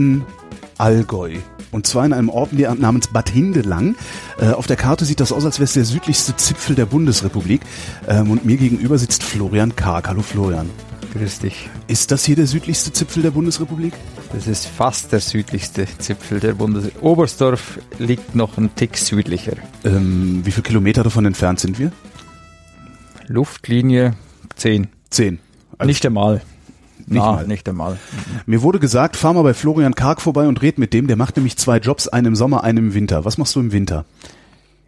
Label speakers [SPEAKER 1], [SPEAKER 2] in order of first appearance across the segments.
[SPEAKER 1] Tiefsten Allgäu. Und zwar in einem Ort namens Bad Hindelang. Äh, auf der Karte sieht das aus, als wäre es der südlichste Zipfel der Bundesrepublik. Ähm, und mir gegenüber sitzt Florian Karg. Hallo Florian.
[SPEAKER 2] Grüß dich.
[SPEAKER 1] Ist das hier der südlichste Zipfel der Bundesrepublik?
[SPEAKER 2] Das ist fast der südlichste Zipfel der Bundesrepublik. Oberstdorf liegt noch ein Tick südlicher.
[SPEAKER 1] Ähm, wie viele Kilometer davon entfernt sind wir?
[SPEAKER 2] Luftlinie 10.
[SPEAKER 1] 10.
[SPEAKER 2] Also nicht einmal.
[SPEAKER 1] Nicht,
[SPEAKER 2] Na,
[SPEAKER 1] mal.
[SPEAKER 2] nicht einmal.
[SPEAKER 1] Mir wurde gesagt, fahr mal bei Florian Karg vorbei und red mit dem. Der macht nämlich zwei Jobs, einen im Sommer, einen im Winter. Was machst du im Winter?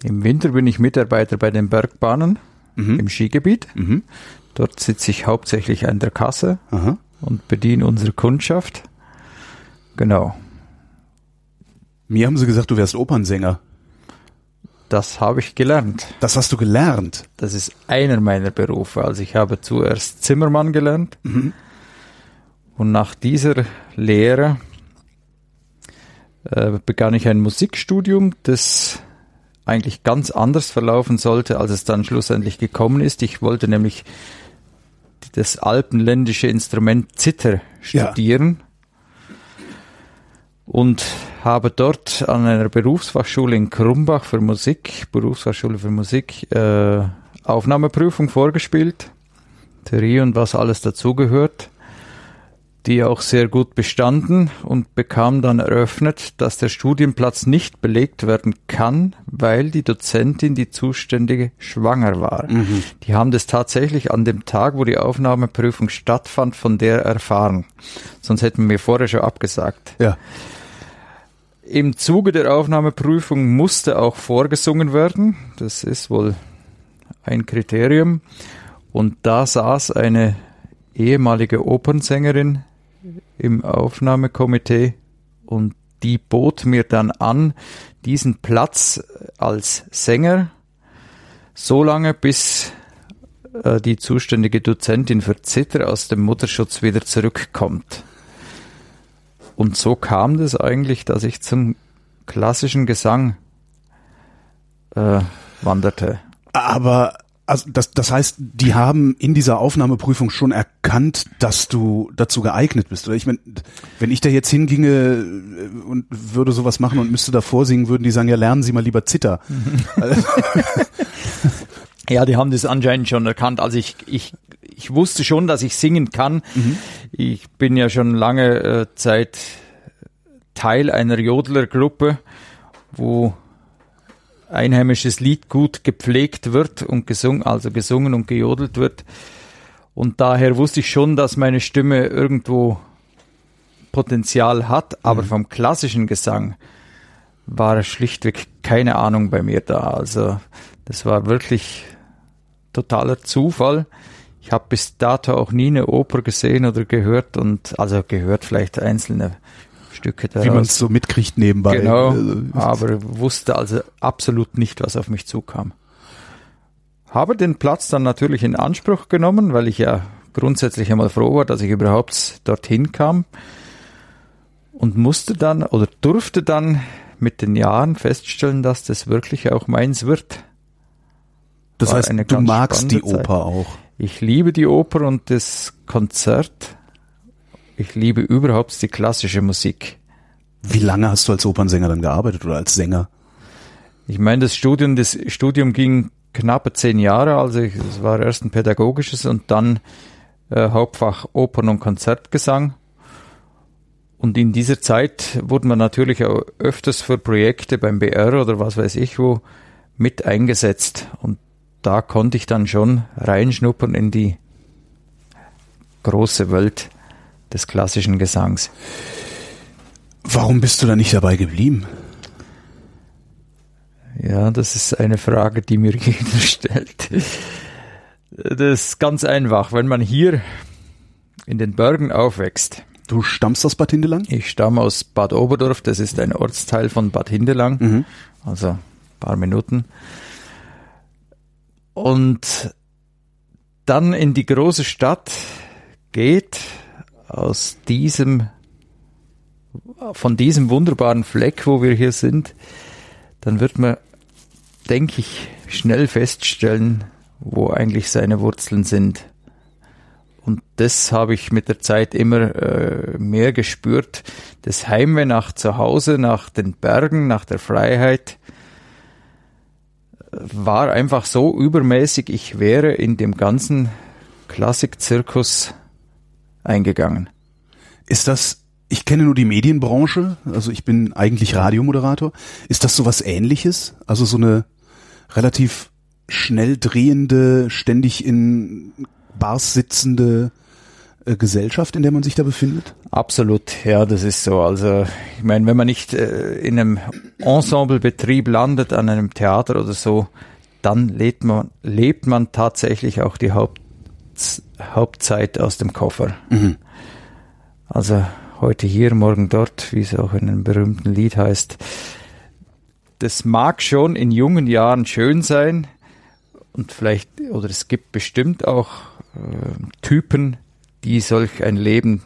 [SPEAKER 2] Im Winter bin ich Mitarbeiter bei den Bergbahnen im Skigebiet.
[SPEAKER 1] Mhm.
[SPEAKER 2] Dort sitze ich hauptsächlich an der Kasse
[SPEAKER 1] Aha.
[SPEAKER 2] und bediene unsere Kundschaft. Genau.
[SPEAKER 1] Mir haben sie gesagt, du wärst Opernsänger.
[SPEAKER 2] Das habe ich gelernt.
[SPEAKER 1] Das hast du gelernt.
[SPEAKER 2] Das ist einer meiner Berufe. Also ich habe zuerst Zimmermann gelernt und nach dieser Lehre äh, begann ich ein Musikstudium, das eigentlich ganz anders verlaufen sollte, als es dann schlussendlich gekommen ist. Ich wollte nämlich das alpenländische Instrument Zither
[SPEAKER 1] Ja.
[SPEAKER 2] studieren und habe dort an einer Berufsfachschule in Krumbach für Musik, Berufsfachschule für Musik, äh, Aufnahmeprüfung vorgespielt, Theorie und was alles dazugehört, die auch sehr gut bestanden und bekam dann eröffnet, dass der Studienplatz nicht belegt werden kann, weil die Dozentin, die Zuständige, schwanger war. Die haben das tatsächlich an dem Tag, wo die Aufnahmeprüfung stattfand, von der erfahren. Sonst hätten wir mir vorher schon abgesagt.
[SPEAKER 1] Ja.
[SPEAKER 2] Im Zuge der Aufnahmeprüfung musste auch vorgesungen werden. Das ist wohl ein Kriterium. Und da saß eine ehemalige Opernsängerin im Aufnahmekomitee und die bot mir dann an, diesen Platz als Sänger so lange, bis äh, die zuständige Dozentin für Zither aus dem Mutterschutz wieder zurückkommt. Und so kam das eigentlich, dass ich zum klassischen Gesang äh, wanderte.
[SPEAKER 1] Aber also das, das heißt, die haben in dieser Aufnahmeprüfung schon erkannt, dass du dazu geeignet bist. Oder ich meine, wenn ich da jetzt hinginge äh, und würde sowas machen und müsste da vorsingen, würden die sagen, ja, lernen Sie mal lieber Zitter.
[SPEAKER 2] Ja, die haben das anscheinend schon erkannt. Also ich, ich, ich wusste schon, dass ich singen kann. Ich bin ja schon lange äh, Zeit Teil einer Jodlergruppe, wo einheimisches Lied gut gepflegt wird und gesungen, also gesungen und gejodelt wird. Und daher wusste ich schon, dass meine Stimme irgendwo Potenzial hat, aber vom klassischen Gesang war schlichtweg keine Ahnung bei mir da. Also das war wirklich totaler Zufall. Ich habe bis dato auch nie eine Oper gesehen oder gehört und also gehört vielleicht einzelne Stücke daraus.
[SPEAKER 1] Wie man es so mitkriegt nebenbei.
[SPEAKER 2] Genau,
[SPEAKER 1] Also,
[SPEAKER 2] aber wusste also absolut nicht, was auf mich zukam. Habe den Platz dann natürlich in Anspruch genommen, weil ich ja grundsätzlich einmal froh war, dass ich überhaupt dorthin kam und musste dann oder durfte dann mit den Jahren feststellen, dass das wirklich auch meins wird.
[SPEAKER 1] das
[SPEAKER 2] war
[SPEAKER 1] heißt, du magst die
[SPEAKER 2] spannende Zeit.
[SPEAKER 1] Oper auch.
[SPEAKER 2] Ich liebe die Oper und das Konzert. Ich liebe überhaupt die klassische Musik.
[SPEAKER 1] Wie lange hast du als Opernsänger dann gearbeitet oder als Sänger?
[SPEAKER 2] Ich meine, das Studium, das Studium ging knappe zehn Jahre, also es war erst ein pädagogisches und dann äh, Hauptfach Opern- und Konzertgesang. Und in dieser Zeit wurde man natürlich auch öfters für Projekte beim BR oder was weiß ich wo mit eingesetzt. Und da konnte ich dann schon reinschnuppern in die große Welt des klassischen Gesangs.
[SPEAKER 1] Warum bist du da nicht dabei geblieben?
[SPEAKER 2] Ja, das ist eine Frage, die mir jeder stellt. Das ist ganz einfach. Wenn man hier in den Bergen aufwächst,
[SPEAKER 1] Du stammst aus Bad Hindelang?
[SPEAKER 2] ich stamme aus Bad Oberdorf, das ist ein Ortsteil von Bad Hindelang,
[SPEAKER 1] Mhm.
[SPEAKER 2] also ein paar Minuten. Und dann in die große Stadt geht, aus diesem, von diesem wunderbaren Fleck, wo wir hier sind, dann wird man, denke ich, schnell feststellen, wo eigentlich seine Wurzeln sind. und das habe ich mit der Zeit immer äh, mehr gespürt. Das Heimweh nach zu Hause, nach den Bergen, nach der Freiheit war einfach so übermäßig, ich wäre in dem ganzen Klassik-Zirkus eingegangen.
[SPEAKER 1] Ist das, ich kenne nur die Medienbranche, also ich bin eigentlich Radiomoderator. Ist das sowas ähnliches? Also so eine relativ schnell drehende, ständig in Bars sitzende äh, Gesellschaft, in der man sich da befindet?
[SPEAKER 2] Absolut, ja, das ist so. Also ich meine, wenn man nicht äh, in einem Ensemblebetrieb landet, an einem Theater oder so, dann lebt man, lebt man tatsächlich auch die Haupt, Hauptzeit aus dem Koffer. Mhm. Also heute hier, morgen dort, wie es auch in einem berühmten Lied heißt. Das mag schon in jungen Jahren schön sein und vielleicht, oder es gibt bestimmt auch äh, Typen, die solch ein Leben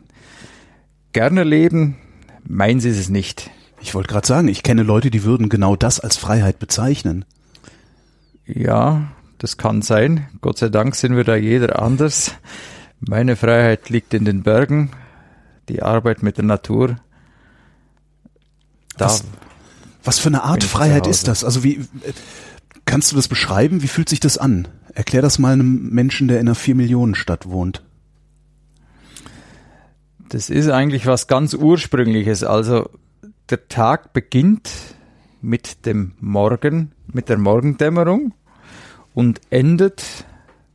[SPEAKER 2] gerne leben. Meins ist es nicht.
[SPEAKER 1] Ich wollte gerade sagen, ich kenne Leute, die würden genau das als Freiheit bezeichnen.
[SPEAKER 2] Ja, das kann sein. Gott sei Dank sind wir da jeder anders. Meine Freiheit liegt in den Bergen, die Arbeit mit der Natur.
[SPEAKER 1] Da was, was für eine Art Freiheit ist das? Also wie kannst du das beschreiben? Wie fühlt sich das an? Erklär das mal einem Menschen, der in einer vier Millionen Stadt wohnt.
[SPEAKER 2] Das ist eigentlich was ganz Ursprüngliches. Also der Tag beginnt mit dem Morgen, mit der Morgendämmerung und endet,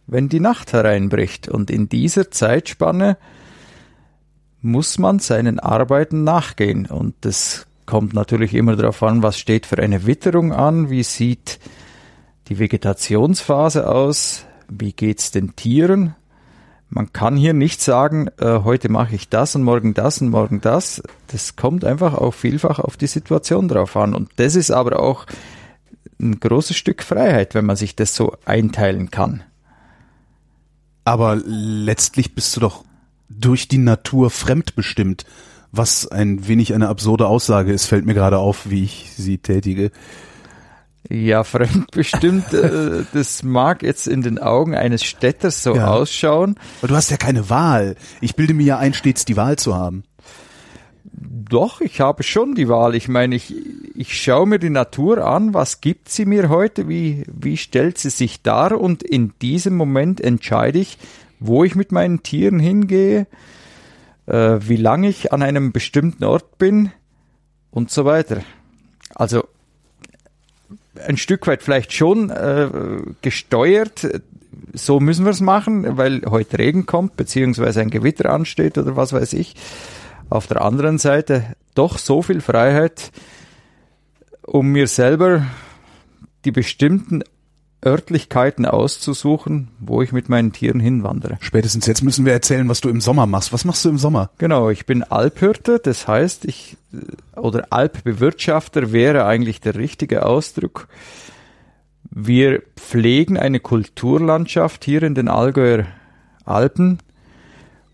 [SPEAKER 2] wenn die Nacht hereinbricht. Und in dieser Zeitspanne muss man seinen Arbeiten nachgehen. Und das kommt natürlich immer darauf an, was steht für eine Witterung an, wie sieht die Vegetationsphase aus, wie geht's den Tieren, man kann hier nicht sagen, äh, heute mache ich das und morgen das und morgen das. Das kommt einfach auch vielfach auf die Situation drauf an. Und das ist aber auch ein großes Stück Freiheit, wenn man sich das so einteilen kann.
[SPEAKER 1] Aber letztlich bist du doch durch die Natur fremdbestimmt, was ein wenig eine absurde Aussage ist, fällt mir gerade auf, wie ich sie tätige.
[SPEAKER 2] Ja, fremdbestimmt, äh, das mag jetzt in den Augen eines Städters so ja. ausschauen.
[SPEAKER 1] Aber du hast ja keine Wahl. Ich bilde mir ja ein, stets die Wahl zu haben.
[SPEAKER 2] Doch, ich habe schon die Wahl. Ich meine, ich, ich schaue mir die Natur an, was gibt sie mir heute, wie, wie stellt sie sich dar und in diesem Moment entscheide ich, wo ich mit meinen Tieren hingehe, äh, wie lange ich an einem bestimmten Ort bin und so weiter. Also ein Stück weit vielleicht schon äh, gesteuert. So müssen wir es machen, weil heute Regen kommt, beziehungsweise ein Gewitter ansteht oder was weiß ich. Auf der anderen Seite doch so viel Freiheit, um mir selber die bestimmten Örtlichkeiten auszusuchen, wo ich mit meinen Tieren hinwandere.
[SPEAKER 1] Spätestens jetzt müssen wir erzählen, was du im Sommer machst. Was machst du im Sommer?
[SPEAKER 2] Genau, ich bin Alphirte, das heißt, ich oder Alpbewirtschafter wäre eigentlich der richtige Ausdruck. Wir pflegen eine Kulturlandschaft hier in den Allgäuer Alpen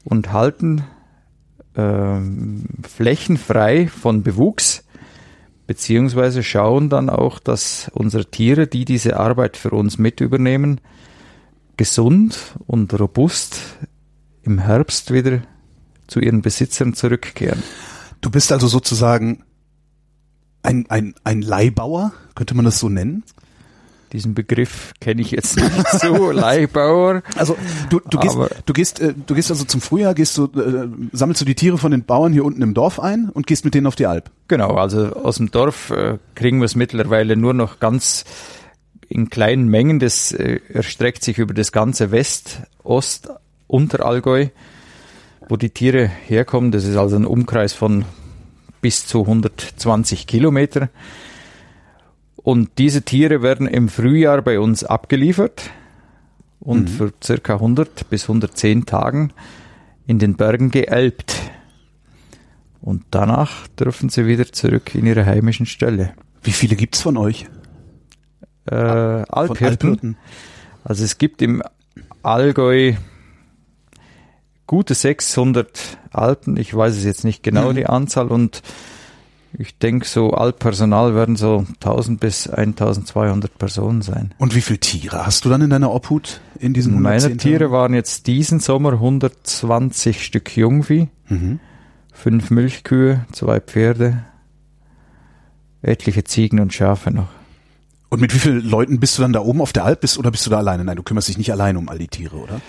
[SPEAKER 2] und halten ähm, Flächen frei von Bewuchs beziehungsweise schauen dann auch, dass unsere Tiere, die diese Arbeit für uns mit übernehmen, gesund und robust im Herbst wieder zu ihren Besitzern zurückkehren.
[SPEAKER 1] Du bist also sozusagen ein, ein, ein Leihbauer, könnte man das so nennen?
[SPEAKER 2] Diesen Begriff kenne ich jetzt nicht so, Leihbauer.
[SPEAKER 1] Also du, du gehst, du gehst, äh, du gehst also zum Frühjahr, gehst du, äh, sammelst du die Tiere von den Bauern hier unten im Dorf ein und gehst mit denen auf die Alp.
[SPEAKER 2] Genau, also aus dem Dorf äh, kriegen wir es mittlerweile nur noch ganz in kleinen Mengen. Das äh, erstreckt sich über das ganze West, Ost, Unterallgäu, wo die Tiere herkommen. Das ist also ein Umkreis von bis zu 120 Kilometer. Und diese Tiere werden im Frühjahr bei uns abgeliefert und mhm. für circa 100 bis 110 Tagen in den Bergen geälbt. Und danach dürfen sie wieder zurück in ihre heimischen Ställe.
[SPEAKER 1] Wie viele gibt's von euch?
[SPEAKER 2] Äh, Alphirten. Also es gibt im Allgäu gute 600 Alpen. Ich weiß es jetzt nicht genau, mhm. die Anzahl. Und Ich denke, so Altpersonal werden so 1000 bis 1200 Personen sein.
[SPEAKER 1] Und wie viele Tiere hast du dann in deiner Obhut in diesen
[SPEAKER 2] Meine Tiere waren jetzt diesen Sommer 120 Stück Jungvieh, mhm. fünf Milchkühe, zwei Pferde, etliche Ziegen und Schafe noch.
[SPEAKER 1] Und mit wie vielen Leuten bist du dann da oben auf der Alp bist oder bist du da alleine? Nein, du kümmerst dich nicht alleine um all die Tiere, oder?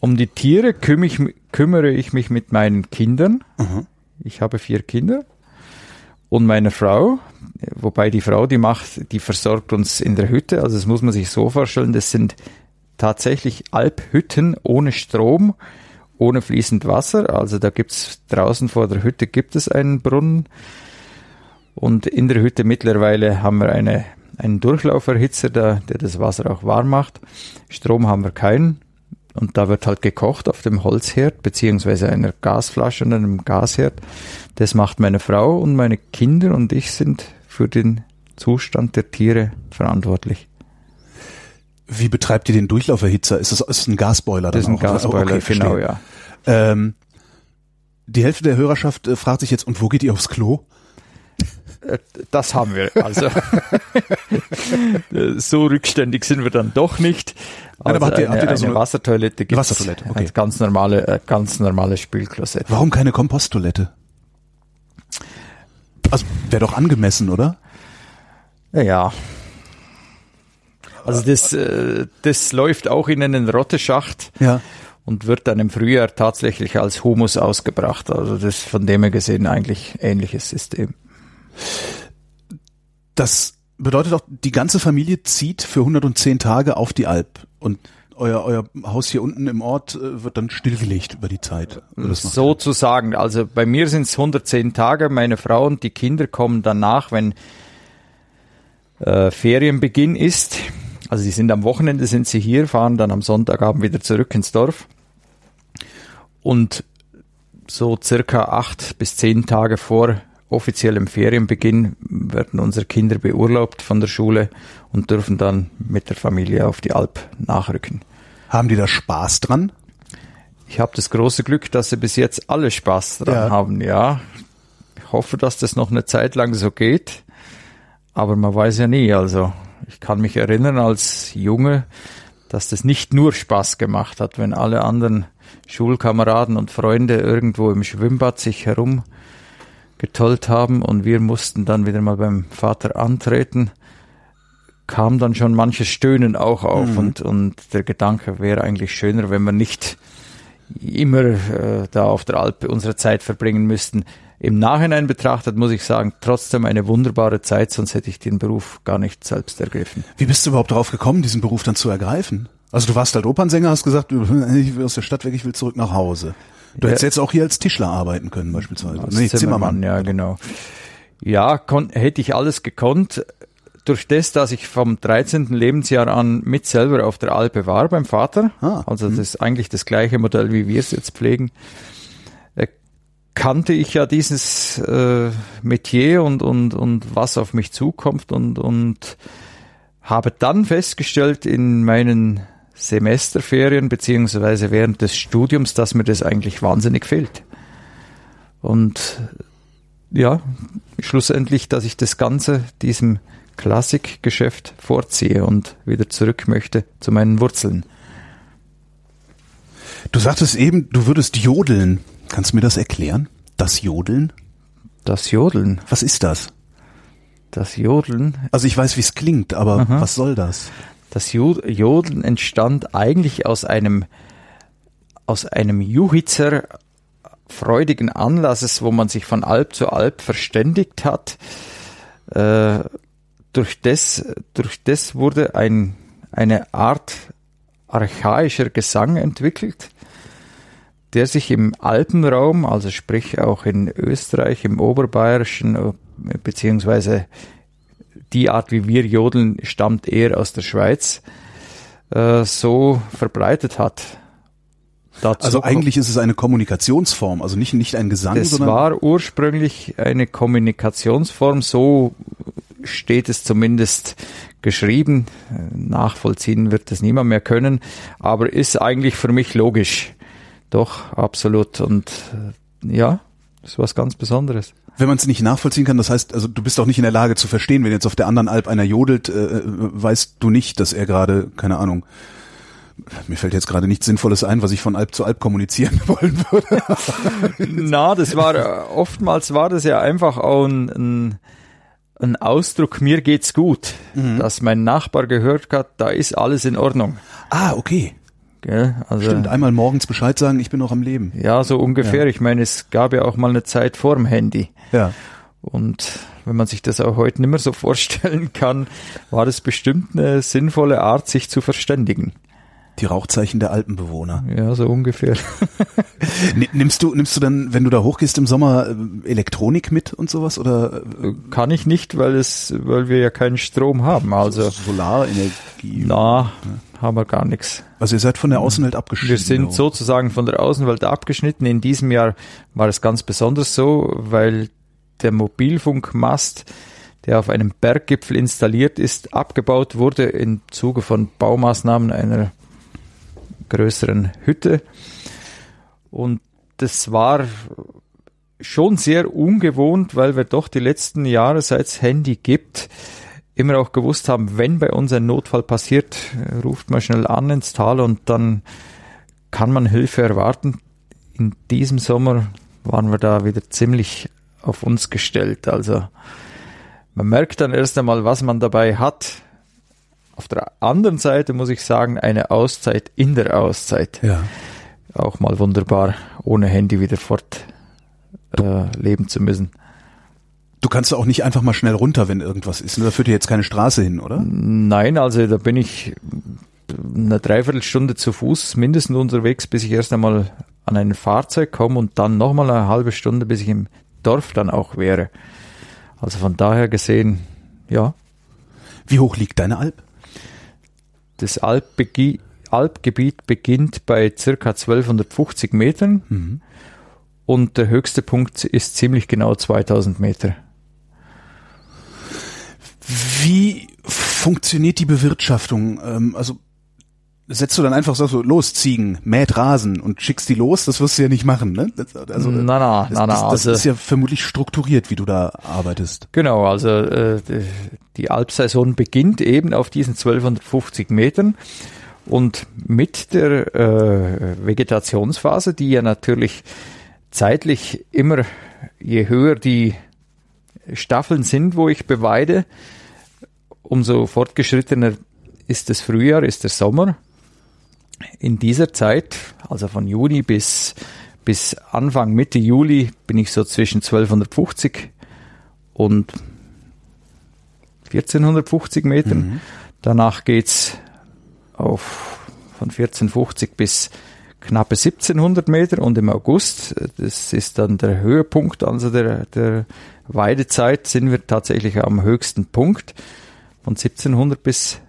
[SPEAKER 2] Um die Tiere kümmere ich, kümmere ich mich mit meinen Kindern. Mhm. Ich habe vier Kinder und meine Frau, wobei die Frau, die macht, die versorgt uns in der Hütte. Also das muss man sich so vorstellen, das sind tatsächlich Alphütten ohne Strom, ohne fließend Wasser. Also da gibt's draußen vor der Hütte gibt es einen Brunnen. Und in der Hütte mittlerweile haben wir eine, einen Durchlauferhitzer, der, der das Wasser auch warm macht. Strom haben wir keinen. Und da wird halt gekocht auf dem Holzherd, beziehungsweise einer Gasflasche und einem Gasherd. Das macht meine Frau und meine Kinder und ich sind für den Zustand der Tiere verantwortlich.
[SPEAKER 1] Wie betreibt ihr den Durchlauferhitzer? Ist das ist ein Gasboiler?
[SPEAKER 2] Das ist ein Gasboiler, okay, genau, ja. Ähm,
[SPEAKER 1] die Hälfte der Hörerschaft äh, fragt sich jetzt, und wo geht ihr aufs Klo?
[SPEAKER 2] Das haben wir. Also so rückständig sind wir dann doch nicht. Also Nein, aber habt ihr, eine, habt ihr da so eine Wassertoilette gibt
[SPEAKER 1] Wassertoilette, okay.
[SPEAKER 2] Als ganz normale, äh, ganz normale Spülklosett.
[SPEAKER 1] Warum keine Komposttoilette? Also wäre doch angemessen, oder?
[SPEAKER 2] Ja. Also das, äh, das läuft auch in einen Rotteschacht. Ja und wird dann im Frühjahr tatsächlich als Humus ausgebracht. Also das von dem her gesehen eigentlich ähnliches System.
[SPEAKER 1] Das bedeutet auch, die ganze Familie zieht für 110 Tage auf die Alp und euer, euer Haus hier unten im Ort äh, wird dann stillgelegt über die Zeit.
[SPEAKER 2] Sozusagen. Also bei mir sind es 110 Tage. Meine Frau und die Kinder kommen danach, wenn äh, Ferienbeginn ist. Also sie sind am Wochenende sind sie hier, fahren dann am Sonntagabend wieder zurück ins Dorf. Und so circa acht bis zehn Tage vor offiziellem Ferienbeginn werden unsere Kinder beurlaubt von der Schule und dürfen dann mit der Familie auf die Alp nachrücken.
[SPEAKER 1] Haben die da Spaß dran?
[SPEAKER 2] Ich habe das große Glück, dass sie bis jetzt alle Spaß dran ja. haben, ja. Ich hoffe, dass das noch eine Zeit lang so geht, aber man weiß ja nie. Also ich kann mich erinnern als Junge, dass das nicht nur Spaß gemacht hat, wenn alle anderen Schulkameraden und Freunde irgendwo im Schwimmbad sich herum getollt haben und wir mussten dann wieder mal beim Vater antreten, kam dann schon manches Stöhnen auch auf mhm. und, und der Gedanke wäre eigentlich schöner, wenn wir nicht immer äh, da auf der Alpe unsere Zeit verbringen müssten. Im Nachhinein betrachtet muss ich sagen, trotzdem eine wunderbare Zeit, sonst hätte ich den Beruf gar nicht selbst ergriffen.
[SPEAKER 1] Wie bist du überhaupt darauf gekommen, diesen Beruf dann zu ergreifen? Also du warst halt Opernsänger, hast gesagt, ich will aus der Stadt weg, ich will zurück nach Hause. Du hättest jetzt auch hier als Tischler arbeiten können beispielsweise.
[SPEAKER 2] Als nee, Zimmermann, Zimmermann, ja genau. Ja, hätte ich alles gekonnt. Durch das, dass ich vom 13. Lebensjahr an mit selber auf der Alpe war beim Vater, ah, also das ist eigentlich das gleiche Modell, wie wir es jetzt pflegen, äh, kannte ich ja dieses äh, Metier und, und, und was auf mich zukommt und, und habe dann festgestellt in meinen Semesterferien beziehungsweise während des Studiums, dass mir das eigentlich wahnsinnig fehlt. Und ja, schlussendlich, dass ich das Ganze diesem Klassikgeschäft vorziehe und wieder zurück möchte zu meinen Wurzeln.
[SPEAKER 1] Du sagtest eben, du würdest jodeln. Kannst du mir das erklären? Das Jodeln?
[SPEAKER 2] Das Jodeln?
[SPEAKER 1] Was ist das?
[SPEAKER 2] Das Jodeln?
[SPEAKER 1] Also ich weiß, wie es klingt, aber Aha. was soll das?
[SPEAKER 2] Das Jodeln entstand eigentlich aus einem, aus einem Juhitzer freudigen Anlasses, wo man sich von Alp zu Alp verständigt hat. Äh, durch, das, durch das wurde ein, eine Art archaischer Gesang entwickelt, der sich im Alpenraum, also sprich auch in Österreich, im Oberbayerischen, äh, beziehungsweise die Art, wie wir jodeln, stammt eher aus der Schweiz, äh, so verbreitet hat.
[SPEAKER 1] Dazu also eigentlich ist es eine Kommunikationsform, also nicht, nicht ein Gesang.
[SPEAKER 2] Es war ursprünglich eine Kommunikationsform, so steht es zumindest geschrieben. Nachvollziehen wird es niemand mehr können, aber ist eigentlich für mich logisch. Doch, absolut. Und äh, ja, Das ist was ganz Besonderes.
[SPEAKER 1] Wenn man es nicht nachvollziehen kann, das heißt, also du bist auch nicht in der Lage zu verstehen, wenn jetzt auf der anderen Alp einer jodelt, äh, weißt du nicht, dass er gerade, keine Ahnung, mir fällt jetzt gerade nichts Sinnvolles ein, was ich von Alp zu Alp kommunizieren wollen würde.
[SPEAKER 2] Na, das war oftmals war das ja einfach auch ein, ein, ein Ausdruck, mir geht's gut, mhm. dass mein Nachbar gehört hat, da ist alles in Ordnung.
[SPEAKER 1] Ah, okay.
[SPEAKER 2] Gell? Also,
[SPEAKER 1] Stimmt, einmal morgens Bescheid sagen, ich bin noch am Leben.
[SPEAKER 2] Ja, so ungefähr. Ja. Ich meine, es gab ja auch mal eine Zeit vor dem Handy.
[SPEAKER 1] Ja.
[SPEAKER 2] Und wenn man sich das auch heute nicht mehr so vorstellen kann, war das bestimmt eine sinnvolle Art, sich zu verständigen.
[SPEAKER 1] Die Rauchzeichen der Alpenbewohner.
[SPEAKER 2] Ja, so ungefähr.
[SPEAKER 1] nimmst du, nimmst du dann, wenn du da hochgehst im Sommer, äh, Elektronik mit und sowas oder?
[SPEAKER 2] Kann ich nicht, weil es, weil wir ja keinen Strom haben. Also
[SPEAKER 1] Solarenergie.
[SPEAKER 2] Na, ja. Haben wir gar nichts.
[SPEAKER 1] Also ihr seid von der Außenwelt abgeschnitten.
[SPEAKER 2] Wir sind sozusagen von der Außenwelt abgeschnitten. In diesem Jahr war es ganz besonders so, weil der Mobilfunkmast der auf einem Berggipfel installiert ist, abgebaut wurde im Zuge von Baumaßnahmen einer größeren Hütte. Und das war schon sehr ungewohnt, weil wir doch die letzten Jahre, seit es Handy gibt, immer auch gewusst haben, wenn bei uns ein Notfall passiert, ruft man schnell an ins Tal und dann kann man Hilfe erwarten. In diesem Sommer waren wir da wieder ziemlich auf uns gestellt. Also man merkt dann erst einmal, was man dabei hat. Auf der anderen Seite muss ich sagen, eine Auszeit in der Auszeit.
[SPEAKER 1] Ja.
[SPEAKER 2] Auch mal wunderbar, ohne Handy wieder fort äh, leben zu müssen.
[SPEAKER 1] Du kannst auch nicht einfach mal schnell runter, wenn irgendwas ist. Da führt dir jetzt keine Straße hin, oder?
[SPEAKER 2] Nein, also da bin ich eine Dreiviertelstunde zu Fuß mindestens unterwegs, bis ich erst einmal an ein Fahrzeug komme und dann nochmal eine halbe Stunde, bis ich im Dorf dann auch wäre. Also von daher gesehen, ja.
[SPEAKER 1] Wie hoch liegt deine Alp?
[SPEAKER 2] Das Alpgebiet beginnt bei circa 1250 Metern mhm. und der höchste Punkt ist ziemlich genau 2000 Meter.
[SPEAKER 1] Wie funktioniert die Bewirtschaftung? Ähm, also setzt du dann einfach so, los, Ziegen, mäht Rasen und schickst die los, das wirst du ja nicht machen, ne?
[SPEAKER 2] Das, also, na, na,
[SPEAKER 1] das,
[SPEAKER 2] na, na,
[SPEAKER 1] das, das also, ist ja vermutlich strukturiert, wie du da arbeitest.
[SPEAKER 2] Genau, also äh, die Alpsaison beginnt eben auf diesen 1250 Metern und mit der äh, Vegetationsphase, die ja natürlich zeitlich immer, je höher die Staffeln sind, wo ich beweide, umso fortgeschrittener ist das Frühjahr, ist der Sommer in dieser Zeit, also von Juni bis, bis Anfang Mitte Juli, bin ich so zwischen 1250 und 1450 Metern. Mhm. Danach geht's auf von 1450 bis knappe 1700 Meter und im August, das ist dann der Höhepunkt, also der, der Weidezeit, sind wir tatsächlich am höchsten Punkt von 1700 bis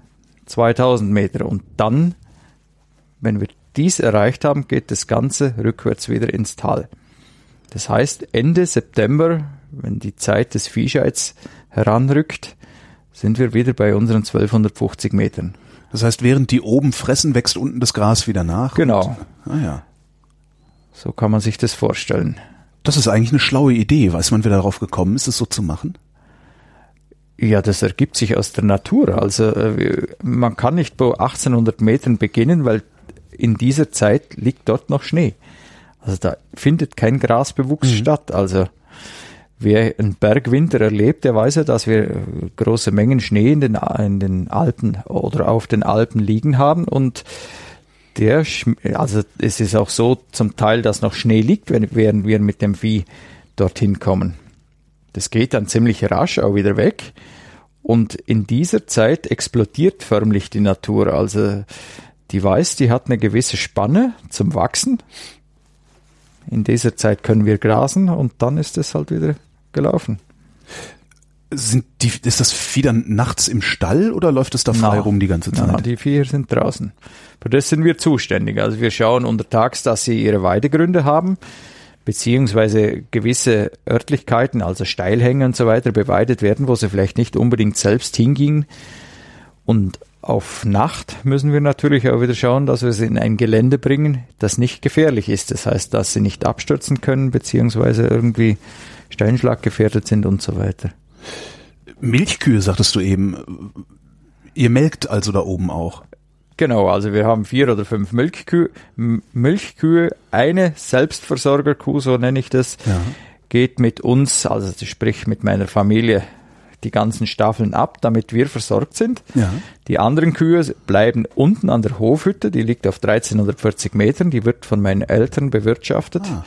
[SPEAKER 2] 2000 Meter und dann wenn wir dies erreicht haben, geht das Ganze rückwärts wieder ins Tal. Das heißt, Ende September, wenn die Zeit des Viehscheids heranrückt, sind wir wieder bei unseren 1250 Metern.
[SPEAKER 1] Das heißt, während die oben fressen, wächst unten das Gras wieder nach?
[SPEAKER 2] Genau.
[SPEAKER 1] Und, ah ja.
[SPEAKER 2] So kann man sich das vorstellen.
[SPEAKER 1] Das ist eigentlich eine schlaue Idee. Weiß man, wer darauf gekommen ist, es so zu machen?
[SPEAKER 2] Ja, das ergibt sich aus der Natur. Also äh, man kann nicht bei 1800 Metern beginnen, weil in dieser Zeit liegt dort noch Schnee. Also da findet kein Grasbewuchs mhm. statt. Also wer einen Bergwinter erlebt, der weiß ja, dass wir große Mengen Schnee in den, in den Alpen oder auf den Alpen liegen haben und der, also es ist auch so zum Teil, dass noch Schnee liegt, während wir mit dem Vieh dorthin kommen. Das geht dann ziemlich rasch auch wieder weg. Und in dieser Zeit explodiert förmlich die Natur. Also die weiß, die hat eine gewisse Spanne zum Wachsen. In dieser Zeit können wir grasen und dann ist es halt wieder gelaufen.
[SPEAKER 1] Sind die, ist das Vieh dann nachts im Stall oder läuft es da frei na, rum die ganze Zeit?
[SPEAKER 2] Na, die Viecher sind draußen. Für das sind wir zuständig. Also wir schauen untertags, dass sie ihre Weidegründe haben, beziehungsweise gewisse Örtlichkeiten, also Steilhänge und so weiter, beweidet werden, wo sie vielleicht nicht unbedingt selbst hingingen. Und auf Nacht müssen wir natürlich auch wieder schauen, dass wir sie in ein Gelände bringen, das nicht gefährlich ist. Das heißt, dass sie nicht abstürzen können, beziehungsweise irgendwie Steinschlag sind und so weiter.
[SPEAKER 1] Milchkühe, sagtest du eben. Ihr melkt also da oben auch.
[SPEAKER 2] Genau, also wir haben vier oder fünf Milchkühe. Milchkühe, eine Selbstversorgerkuh, so nenne ich das, ja. geht mit uns, also sprich mit meiner Familie, die ganzen Staffeln ab, damit wir versorgt sind. Ja. Die anderen Kühe bleiben unten an der Hofhütte, die liegt auf 1340 Metern, die wird von meinen Eltern bewirtschaftet. Ah.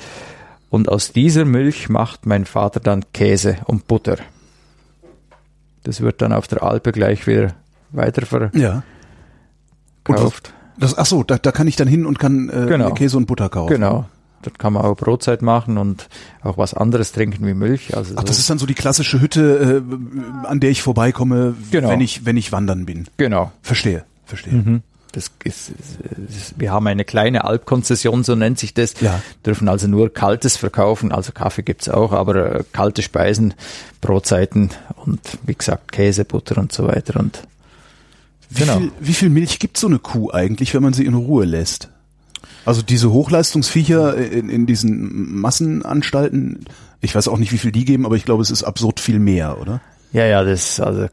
[SPEAKER 2] Und aus dieser Milch macht mein Vater dann Käse und Butter. Das wird dann auf der Alpe gleich wieder weiterverkauft. Ja.
[SPEAKER 1] Das, ach so, da, da kann ich dann hin und kann äh, genau. Käse und Butter kaufen.
[SPEAKER 2] Genau. Dort kann man auch Brotzeit machen und auch was anderes trinken wie Milch. Also
[SPEAKER 1] Ach, das ist dann so die klassische Hütte, äh, an der ich vorbeikomme, genau. wenn ich wenn ich wandern bin.
[SPEAKER 2] Genau.
[SPEAKER 1] Verstehe, verstehe. Mhm.
[SPEAKER 2] Das ist, das, wir haben eine kleine Alpkonzession, so nennt sich das. Ja. Dürfen also nur Kaltes verkaufen, also Kaffee gibt's auch, aber äh, kalte Speisen, Brotzeiten und wie gesagt Käse, Butter und so weiter. Und
[SPEAKER 1] wie, genau. viel, wie viel Milch gibt so eine Kuh eigentlich, wenn man sie in Ruhe lässt? Also diese Hochleistungsviecher in, in diesen Massenanstalten, ich weiß auch nicht, wie viel die geben, aber ich glaube, es ist absurd viel mehr, oder?
[SPEAKER 2] Ja, ja, das, also,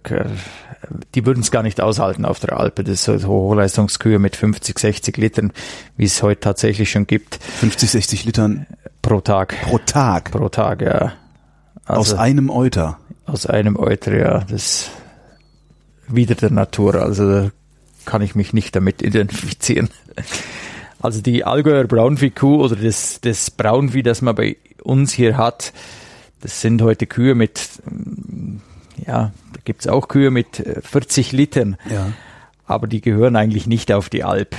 [SPEAKER 2] die würden es gar nicht aushalten auf der Alpe. Das so Hochleistungskühe mit 50, 60 Litern, wie es heute tatsächlich schon gibt.
[SPEAKER 1] 50, 60 Litern
[SPEAKER 2] pro Tag.
[SPEAKER 1] Pro Tag?
[SPEAKER 2] Pro Tag, ja.
[SPEAKER 1] Also, aus einem Euter?
[SPEAKER 2] Aus einem Euter, ja. Das wieder der Natur. Also da kann ich mich nicht damit identifizieren. Also die Allgäuer Braunvieh-Kuh oder das, das Braunvieh, das man bei uns hier hat, das sind heute Kühe mit, ja, da gibt's auch Kühe mit 40 äh, Litern. Ja. Aber die gehören eigentlich nicht auf die Alp.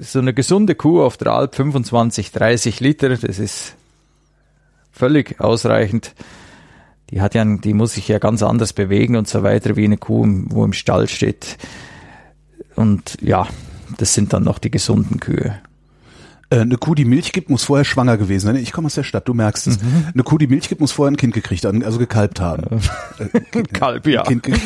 [SPEAKER 2] So eine gesunde Kuh auf der Alp, 25, 30 Liter, das ist völlig ausreichend. Die hat ja, die muss sich ja ganz anders bewegen und so weiter, wie eine Kuh, wo im Stall steht. Und ja, das sind dann noch die gesunden Kühe.
[SPEAKER 1] Äh, eine Kuh, die Milch gibt, muss vorher schwanger gewesen sein. Ich komme aus der Stadt, du merkst es. Mhm. Eine Kuh, die Milch gibt, muss vorher ein Kind gekriegt haben, also gekalbt haben.
[SPEAKER 2] Äh, Kalb, ja. Kind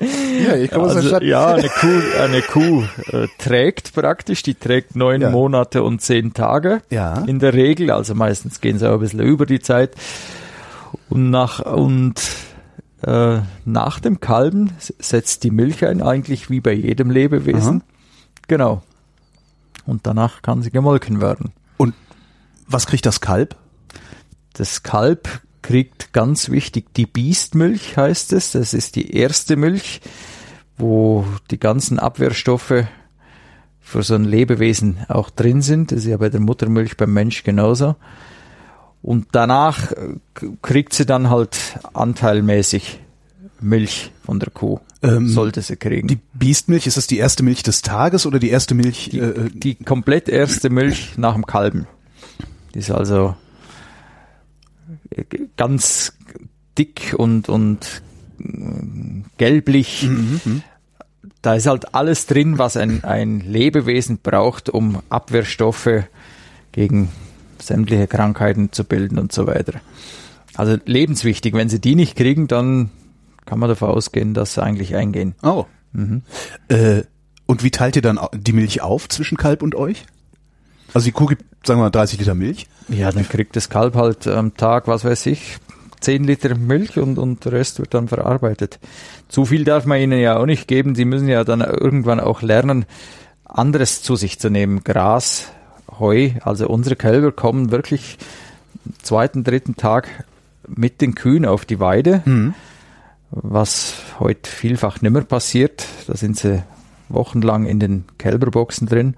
[SPEAKER 1] ja, ich komme
[SPEAKER 2] also, aus der also, Stadt. Ja, eine Kuh, eine Kuh äh, trägt praktisch, die trägt neun ja. Monate und zehn Tage ja. in der Regel. Also meistens gehen sie auch ein bisschen über die Zeit. Und nach und äh, nach dem Kalben setzt die Milch ein, eigentlich wie bei jedem Lebewesen. Aha. Genau. Und danach kann sie gemolken werden.
[SPEAKER 1] Und was kriegt das Kalb?
[SPEAKER 2] Das Kalb kriegt ganz wichtig die Biestmilch, heißt es. Das ist die erste Milch, wo die ganzen Abwehrstoffe für so ein Lebewesen auch drin sind. Das ist ja bei der Muttermilch beim Mensch genauso. Und danach äh, kriegt sie dann halt anteilmäßig Milch von der Kuh. Ähm, sollte sie kriegen.
[SPEAKER 1] Die Biestmilch, ist das die erste Milch des Tages oder die erste Milch?
[SPEAKER 2] Die, äh, die komplett erste Milch nach dem Kalben. Die ist also äh, ganz dick und, und äh, gelblich. Mhm, mhm, da ist halt alles drin, was ein, ein Lebewesen braucht, um Abwehrstoffe gegen sämtliche Krankheiten zu bilden und so weiter. Also lebenswichtig. Wenn sie die nicht kriegen, dann kann man davon ausgehen, dass sie eigentlich eingehen.
[SPEAKER 1] Oh. Mhm. Äh, und wie teilt ihr dann die Milch auf zwischen Kalb und euch? Also die Kuh gibt, sagen wir mal, 30 Liter Milch.
[SPEAKER 2] Ja, dann kriegt das Kalb halt am Tag, was weiß ich, 10 Liter Milch und, und der Rest wird dann verarbeitet. Zu viel darf man ihnen ja auch nicht geben. Sie müssen ja dann irgendwann auch lernen, anderes zu sich zu nehmen. Gras, Heu. Also unsere Kälber kommen wirklich zweiten, dritten Tag mit den Kühen auf die Weide. Mhm was heute vielfach nimmer passiert. Da sind sie wochenlang in den Kälberboxen drin.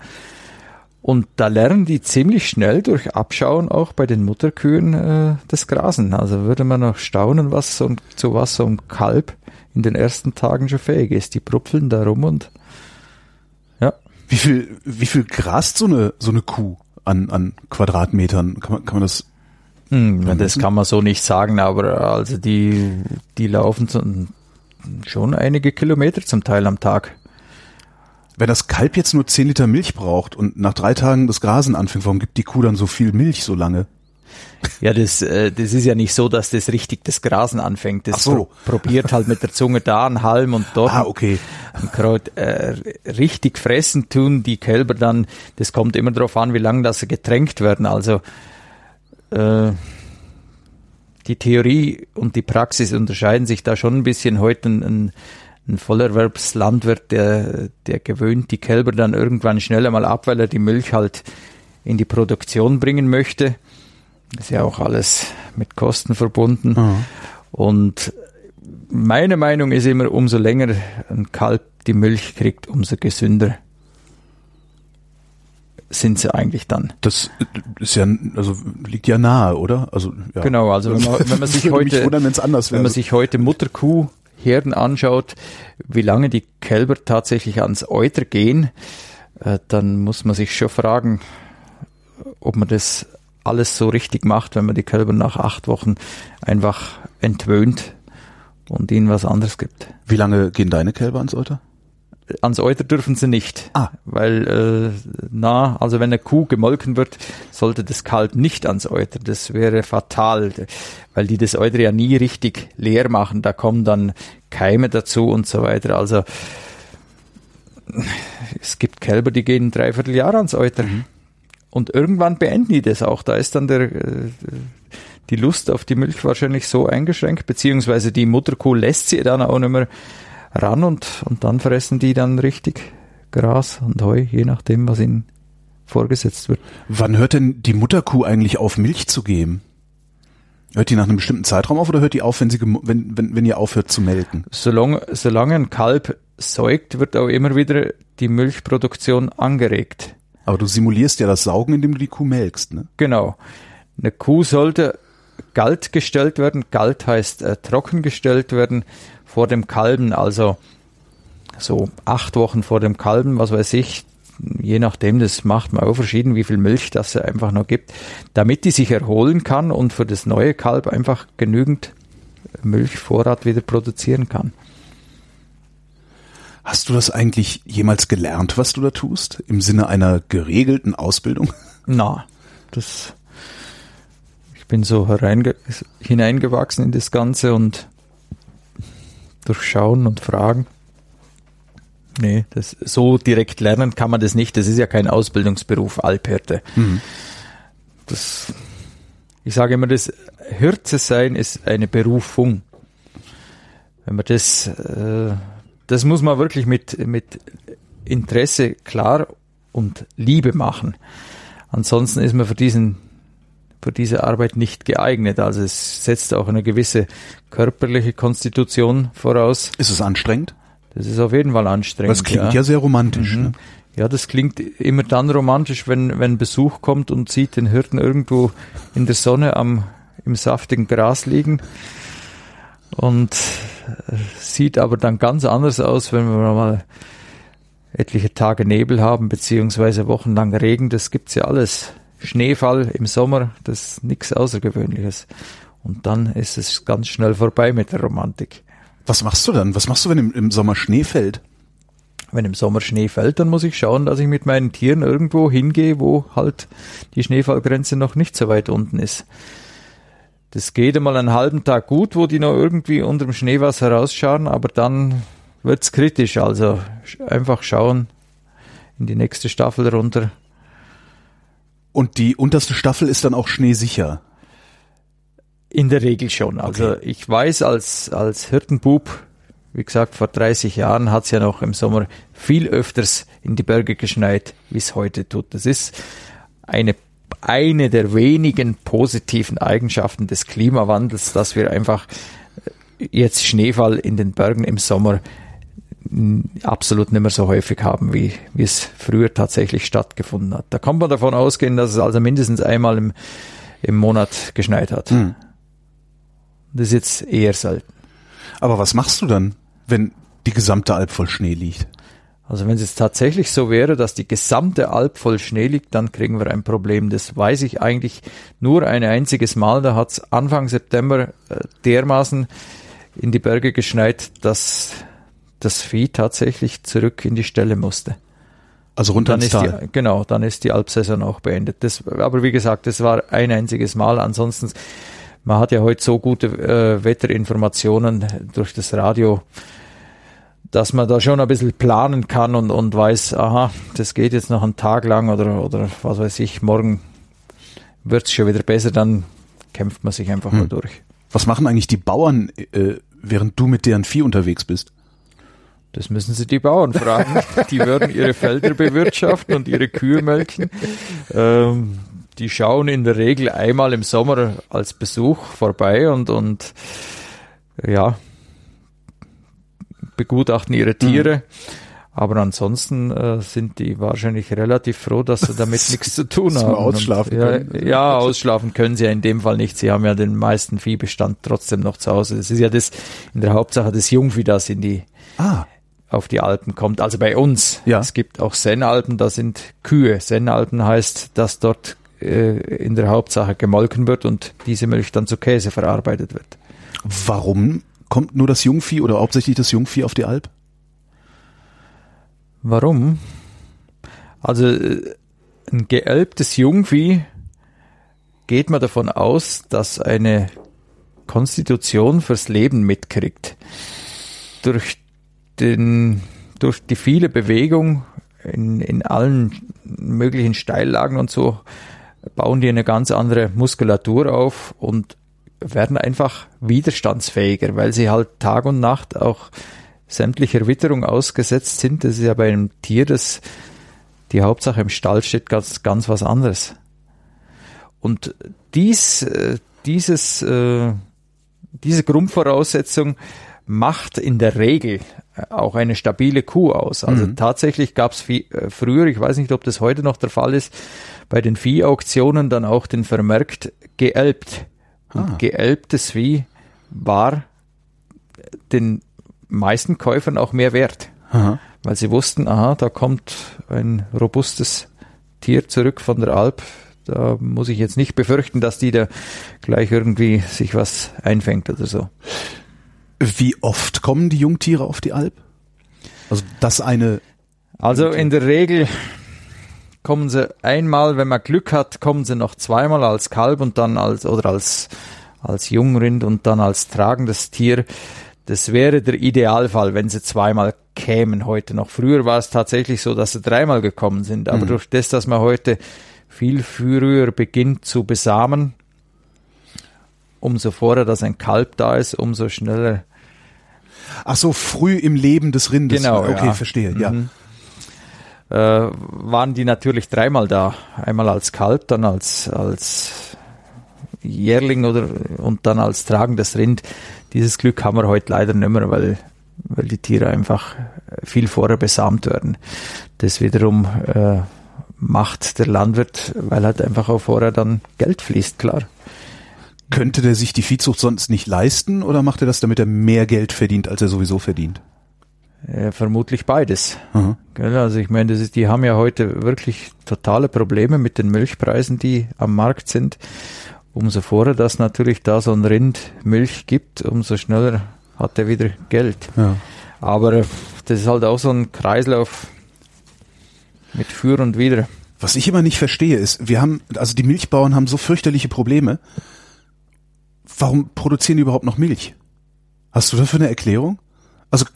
[SPEAKER 2] Und da lernen die ziemlich schnell durch Abschauen auch bei den Mutterkühen äh, das Grasen. Also würde man noch staunen, was so, zu was so ein Kalb in den ersten Tagen schon fähig ist. Die prupfeln da rum und.
[SPEAKER 1] Wie viel, wie viel grast so eine, so eine Kuh an, an Quadratmetern? Kann man, kann man das
[SPEAKER 2] hm, das kann man so nicht sagen, aber also die, die laufen schon einige Kilometer zum Teil am Tag.
[SPEAKER 1] Wenn das Kalb jetzt nur 10 Liter Milch braucht und nach drei Tagen das Grasen anfängt, warum gibt die Kuh dann so viel Milch so lange?
[SPEAKER 2] Ja, das, äh, das ist ja nicht so, dass das richtig das Grasen anfängt. Das
[SPEAKER 1] Ach so.
[SPEAKER 2] pro probiert halt mit der Zunge da einen Halm und dort
[SPEAKER 1] Ah, okay.
[SPEAKER 2] ein Kraut. Äh, richtig fressen tun die Kälber dann, das kommt immer darauf an, wie lange das sie getränkt werden. Also äh, die Theorie und die Praxis unterscheiden sich da schon ein bisschen. Heute ein, ein, ein Vollerwerbslandwirt, der, der gewöhnt die Kälber dann irgendwann schneller mal ab, weil er die Milch halt in die Produktion bringen möchte. Das ist ja auch alles mit Kosten verbunden.
[SPEAKER 1] Ah.
[SPEAKER 2] Und meine Meinung ist immer, umso länger ein Kalb die Milch kriegt, umso gesünder sind sie eigentlich dann.
[SPEAKER 1] Das ist ja, also liegt ja nahe, oder? Also ja.
[SPEAKER 2] Genau, also wenn man, wenn man sich heute,
[SPEAKER 1] wundern,
[SPEAKER 2] wenn man sich heute Mutterkuhherden anschaut, wie lange die Kälber tatsächlich ans Euter gehen, äh, dann muss man sich schon fragen, ob man das alles so richtig macht, wenn man die Kälber nach acht Wochen einfach entwöhnt und ihnen was anderes gibt.
[SPEAKER 1] Wie lange gehen deine Kälber ans Euter?
[SPEAKER 2] Ans Euter dürfen sie nicht,
[SPEAKER 1] Ah.
[SPEAKER 2] weil äh, na, also wenn eine Kuh gemolken wird, sollte das Kalb nicht ans Euter. Das wäre fatal, weil die das Euter ja nie richtig leer machen. Da kommen dann Keime dazu und so weiter. Also es gibt Kälber, die gehen ein Dreivierteljahr ans Euter. Und irgendwann beenden die das auch. Da ist dann der, äh, die Lust auf die Milch wahrscheinlich so eingeschränkt, beziehungsweise die Mutterkuh lässt sie dann auch nicht mehr ran und, und dann fressen die dann richtig Gras und Heu, je nachdem, was ihnen vorgesetzt wird.
[SPEAKER 1] Wann hört denn die Mutterkuh eigentlich auf, Milch zu geben? Hört die nach einem bestimmten Zeitraum auf oder hört die auf, wenn sie wenn, wenn, wenn ihr aufhört zu melken?
[SPEAKER 2] Solange, solange ein Kalb säugt, wird auch immer wieder die Milchproduktion angeregt.
[SPEAKER 1] Aber du simulierst ja das Saugen, indem du die Kuh melkst, ne?
[SPEAKER 2] Genau. Eine Kuh sollte galt gestellt werden. Galt heißt äh, trocken gestellt werden vor dem Kalben, also so acht Wochen vor dem Kalben, was weiß ich. Je nachdem, das macht man auch verschieden, wie viel Milch das einfach noch gibt, damit die sich erholen kann und für das neue Kalb einfach genügend Milchvorrat wieder produzieren kann.
[SPEAKER 1] Hast du das eigentlich jemals gelernt, was du da tust? Im Sinne einer geregelten Ausbildung?
[SPEAKER 2] Na, das. Ich bin so hereinge hineingewachsen in das Ganze und durchschauen und fragen. Nee, das, so direkt lernen kann man das nicht. Das ist ja kein Ausbildungsberuf, Alphirte. Das, ich sage immer, das Hirte sein ist eine Berufung. Wenn man das, äh, das muss man wirklich mit, mit Interesse klar und Liebe machen. Ansonsten ist man für diesen für diese Arbeit nicht geeignet. Also es setzt auch eine gewisse körperliche Konstitution voraus.
[SPEAKER 1] Ist es anstrengend?
[SPEAKER 2] Das ist auf jeden Fall anstrengend.
[SPEAKER 1] Das klingt ja, sehr romantisch.
[SPEAKER 2] Mhm.
[SPEAKER 1] Ne?
[SPEAKER 2] Ja, das klingt immer dann romantisch, wenn, wenn Besuch kommt und sieht den Hirten irgendwo in der Sonne am, im saftigen Gras liegen. Und äh, sieht aber dann ganz anders aus, wenn wir mal etliche Tage Nebel haben, beziehungsweise wochenlang Regen. Das gibt's ja alles. Schneefall im Sommer, das ist nichts Außergewöhnliches. Und dann ist es ganz schnell vorbei mit der Romantik.
[SPEAKER 1] Was machst du dann? Was machst du, wenn im, im Sommer Schnee fällt?
[SPEAKER 2] Wenn im Sommer Schnee fällt, dann muss ich schauen, dass ich mit meinen Tieren irgendwo hingehe, wo halt die Schneefallgrenze noch nicht so weit unten ist. Das geht einmal einen halben Tag gut, wo die noch irgendwie unter dem Schneewasser rausschauen, aber dann wird's kritisch. Also einfach schauen in die nächste Staffel runter.
[SPEAKER 1] Und die unterste Staffel ist dann auch schneesicher.
[SPEAKER 2] In der Regel schon. Also
[SPEAKER 1] Okay.
[SPEAKER 2] ich weiß als, als Hirtenbub, wie gesagt, vor 30 Jahren hat's ja noch im Sommer viel öfters in die Berge geschneit, wie es heute tut. Das ist eine, eine der wenigen positiven Eigenschaften des Klimawandels, dass wir einfach äh, jetzt Schneefall in den Bergen im Sommer absolut nicht mehr so häufig haben, wie, wie es früher tatsächlich stattgefunden hat. Da kann man davon ausgehen, dass es also mindestens einmal im, im Monat geschneit hat.
[SPEAKER 1] Hm.
[SPEAKER 2] Das ist jetzt eher selten.
[SPEAKER 1] Aber was machst du dann, wenn die gesamte Alp voll Schnee liegt?
[SPEAKER 2] Also wenn es jetzt tatsächlich so wäre, dass die gesamte Alp voll Schnee liegt, dann kriegen wir ein Problem. Das weiß ich eigentlich nur ein einziges Mal. Da hat es Anfang September äh, dermaßen in die Berge geschneit, dass das Vieh tatsächlich zurück in die Ställe musste.
[SPEAKER 1] Also runter ins Tal.
[SPEAKER 2] die, genau, dann ist die Alpsaison auch beendet. Das, aber wie gesagt, das war ein einziges Mal. Ansonsten, man hat ja heute so gute äh, Wetterinformationen durch das Radio, dass man da schon ein bisschen planen kann und, und weiß, aha, das geht jetzt noch einen Tag lang oder, oder was weiß ich, morgen wird es schon wieder besser, dann kämpft man sich einfach
[SPEAKER 1] Hm.
[SPEAKER 2] mal durch.
[SPEAKER 1] Was machen eigentlich die Bauern, äh, während du mit deren Vieh unterwegs bist?
[SPEAKER 2] Das müssen Sie die Bauern fragen. Die würden ihre Felder bewirtschaften und ihre Kühe melken. Ähm, die schauen in der Regel einmal im Sommer als Besuch vorbei und, und ja, begutachten ihre Tiere. Aber ansonsten äh, sind die wahrscheinlich relativ froh, dass sie damit nichts zu tun haben.
[SPEAKER 1] ausschlafen
[SPEAKER 2] ja,
[SPEAKER 1] können.
[SPEAKER 2] ja, ausschlafen können sie ja in dem Fall nicht. Sie haben ja den meisten Viehbestand trotzdem noch zu Hause. Das ist ja das in der Hauptsache das Jungvieh, das in die
[SPEAKER 1] Ah,
[SPEAKER 2] auf die Alpen kommt. Also bei uns.
[SPEAKER 1] Ja.
[SPEAKER 2] Es gibt auch Sennalpen, da sind Kühe. Sennalpen heißt, dass dort äh, in der Hauptsache gemolken wird und diese Milch dann zu Käse verarbeitet wird.
[SPEAKER 1] warum kommt nur das Jungvieh oder hauptsächlich das Jungvieh auf die Alp?
[SPEAKER 2] Warum? Also äh, ein geelbtes Jungvieh geht man davon aus, dass eine Konstitution fürs Leben mitkriegt. Durch den, durch die viele Bewegung in, in allen möglichen Steillagen und so bauen die eine ganz andere Muskulatur auf und werden einfach widerstandsfähiger, weil sie halt Tag und Nacht auch sämtlicher Witterung ausgesetzt sind. Das ist ja bei einem Tier, das die Hauptsache im Stall steht, ganz, ganz was anderes. Und dies, äh, dieses, äh, diese Grundvoraussetzung macht in der Regel äh, auch eine stabile Kuh aus. Also
[SPEAKER 1] Mhm.
[SPEAKER 2] tatsächlich gab es früher, ich weiß nicht, ob das heute noch der Fall ist, bei den Viehauktionen dann auch den Vermerkt geelbt. Und
[SPEAKER 1] Ah.
[SPEAKER 2] geelbtes Vieh war den meisten Käufern auch mehr wert,
[SPEAKER 1] Aha.
[SPEAKER 2] weil sie wussten, aha, da kommt ein robustes Tier zurück von der Alp. Da muss ich jetzt nicht befürchten, dass die da gleich irgendwie sich was einfängt oder so.
[SPEAKER 1] Wie oft kommen die Jungtiere auf die Alp? Also das eine,
[SPEAKER 2] Also in der Regel kommen sie einmal, wenn man Glück hat, kommen sie noch zweimal als Kalb und dann als oder als als Jungrind und dann als tragendes Tier. Das wäre der Idealfall, wenn sie zweimal kämen heute noch. Früher war es tatsächlich so, dass sie dreimal gekommen sind, aber durch das, dass man heute viel früher beginnt zu besamen, umso vorher, dass ein Kalb da ist, umso schneller
[SPEAKER 1] ach so, früh im Leben des Rindes.
[SPEAKER 2] Genau,
[SPEAKER 1] Okay,
[SPEAKER 2] ja.
[SPEAKER 1] verstehe, ja.
[SPEAKER 2] Äh, waren die natürlich dreimal da. Einmal als Kalb, dann als, als Jährling oder, und dann als tragendes Rind. Dieses Glück haben wir heute leider nicht mehr, weil, weil die Tiere einfach viel vorher besamt werden. Das wiederum äh, macht der Landwirt, weil halt einfach auch vorher dann Geld fließt, klar.
[SPEAKER 1] Könnte der sich die Viehzucht sonst nicht leisten oder macht er das, damit er mehr Geld verdient, als er sowieso verdient?
[SPEAKER 2] Äh, vermutlich beides. Gell, Also ich meine, das ist, die haben ja heute wirklich totale Probleme mit den Milchpreisen, die am Markt sind. Umso vorher, dass natürlich da so ein Rind Milch gibt, umso schneller hat er wieder Geld.
[SPEAKER 1] Ja.
[SPEAKER 2] Aber äh, das ist halt auch so ein Kreislauf mit Für und Wider.
[SPEAKER 1] Was ich immer nicht verstehe ist, wir haben, also die Milchbauern haben so fürchterliche Probleme. Warum produzieren die überhaupt noch Milch? Hast du dafür eine Erklärung? Also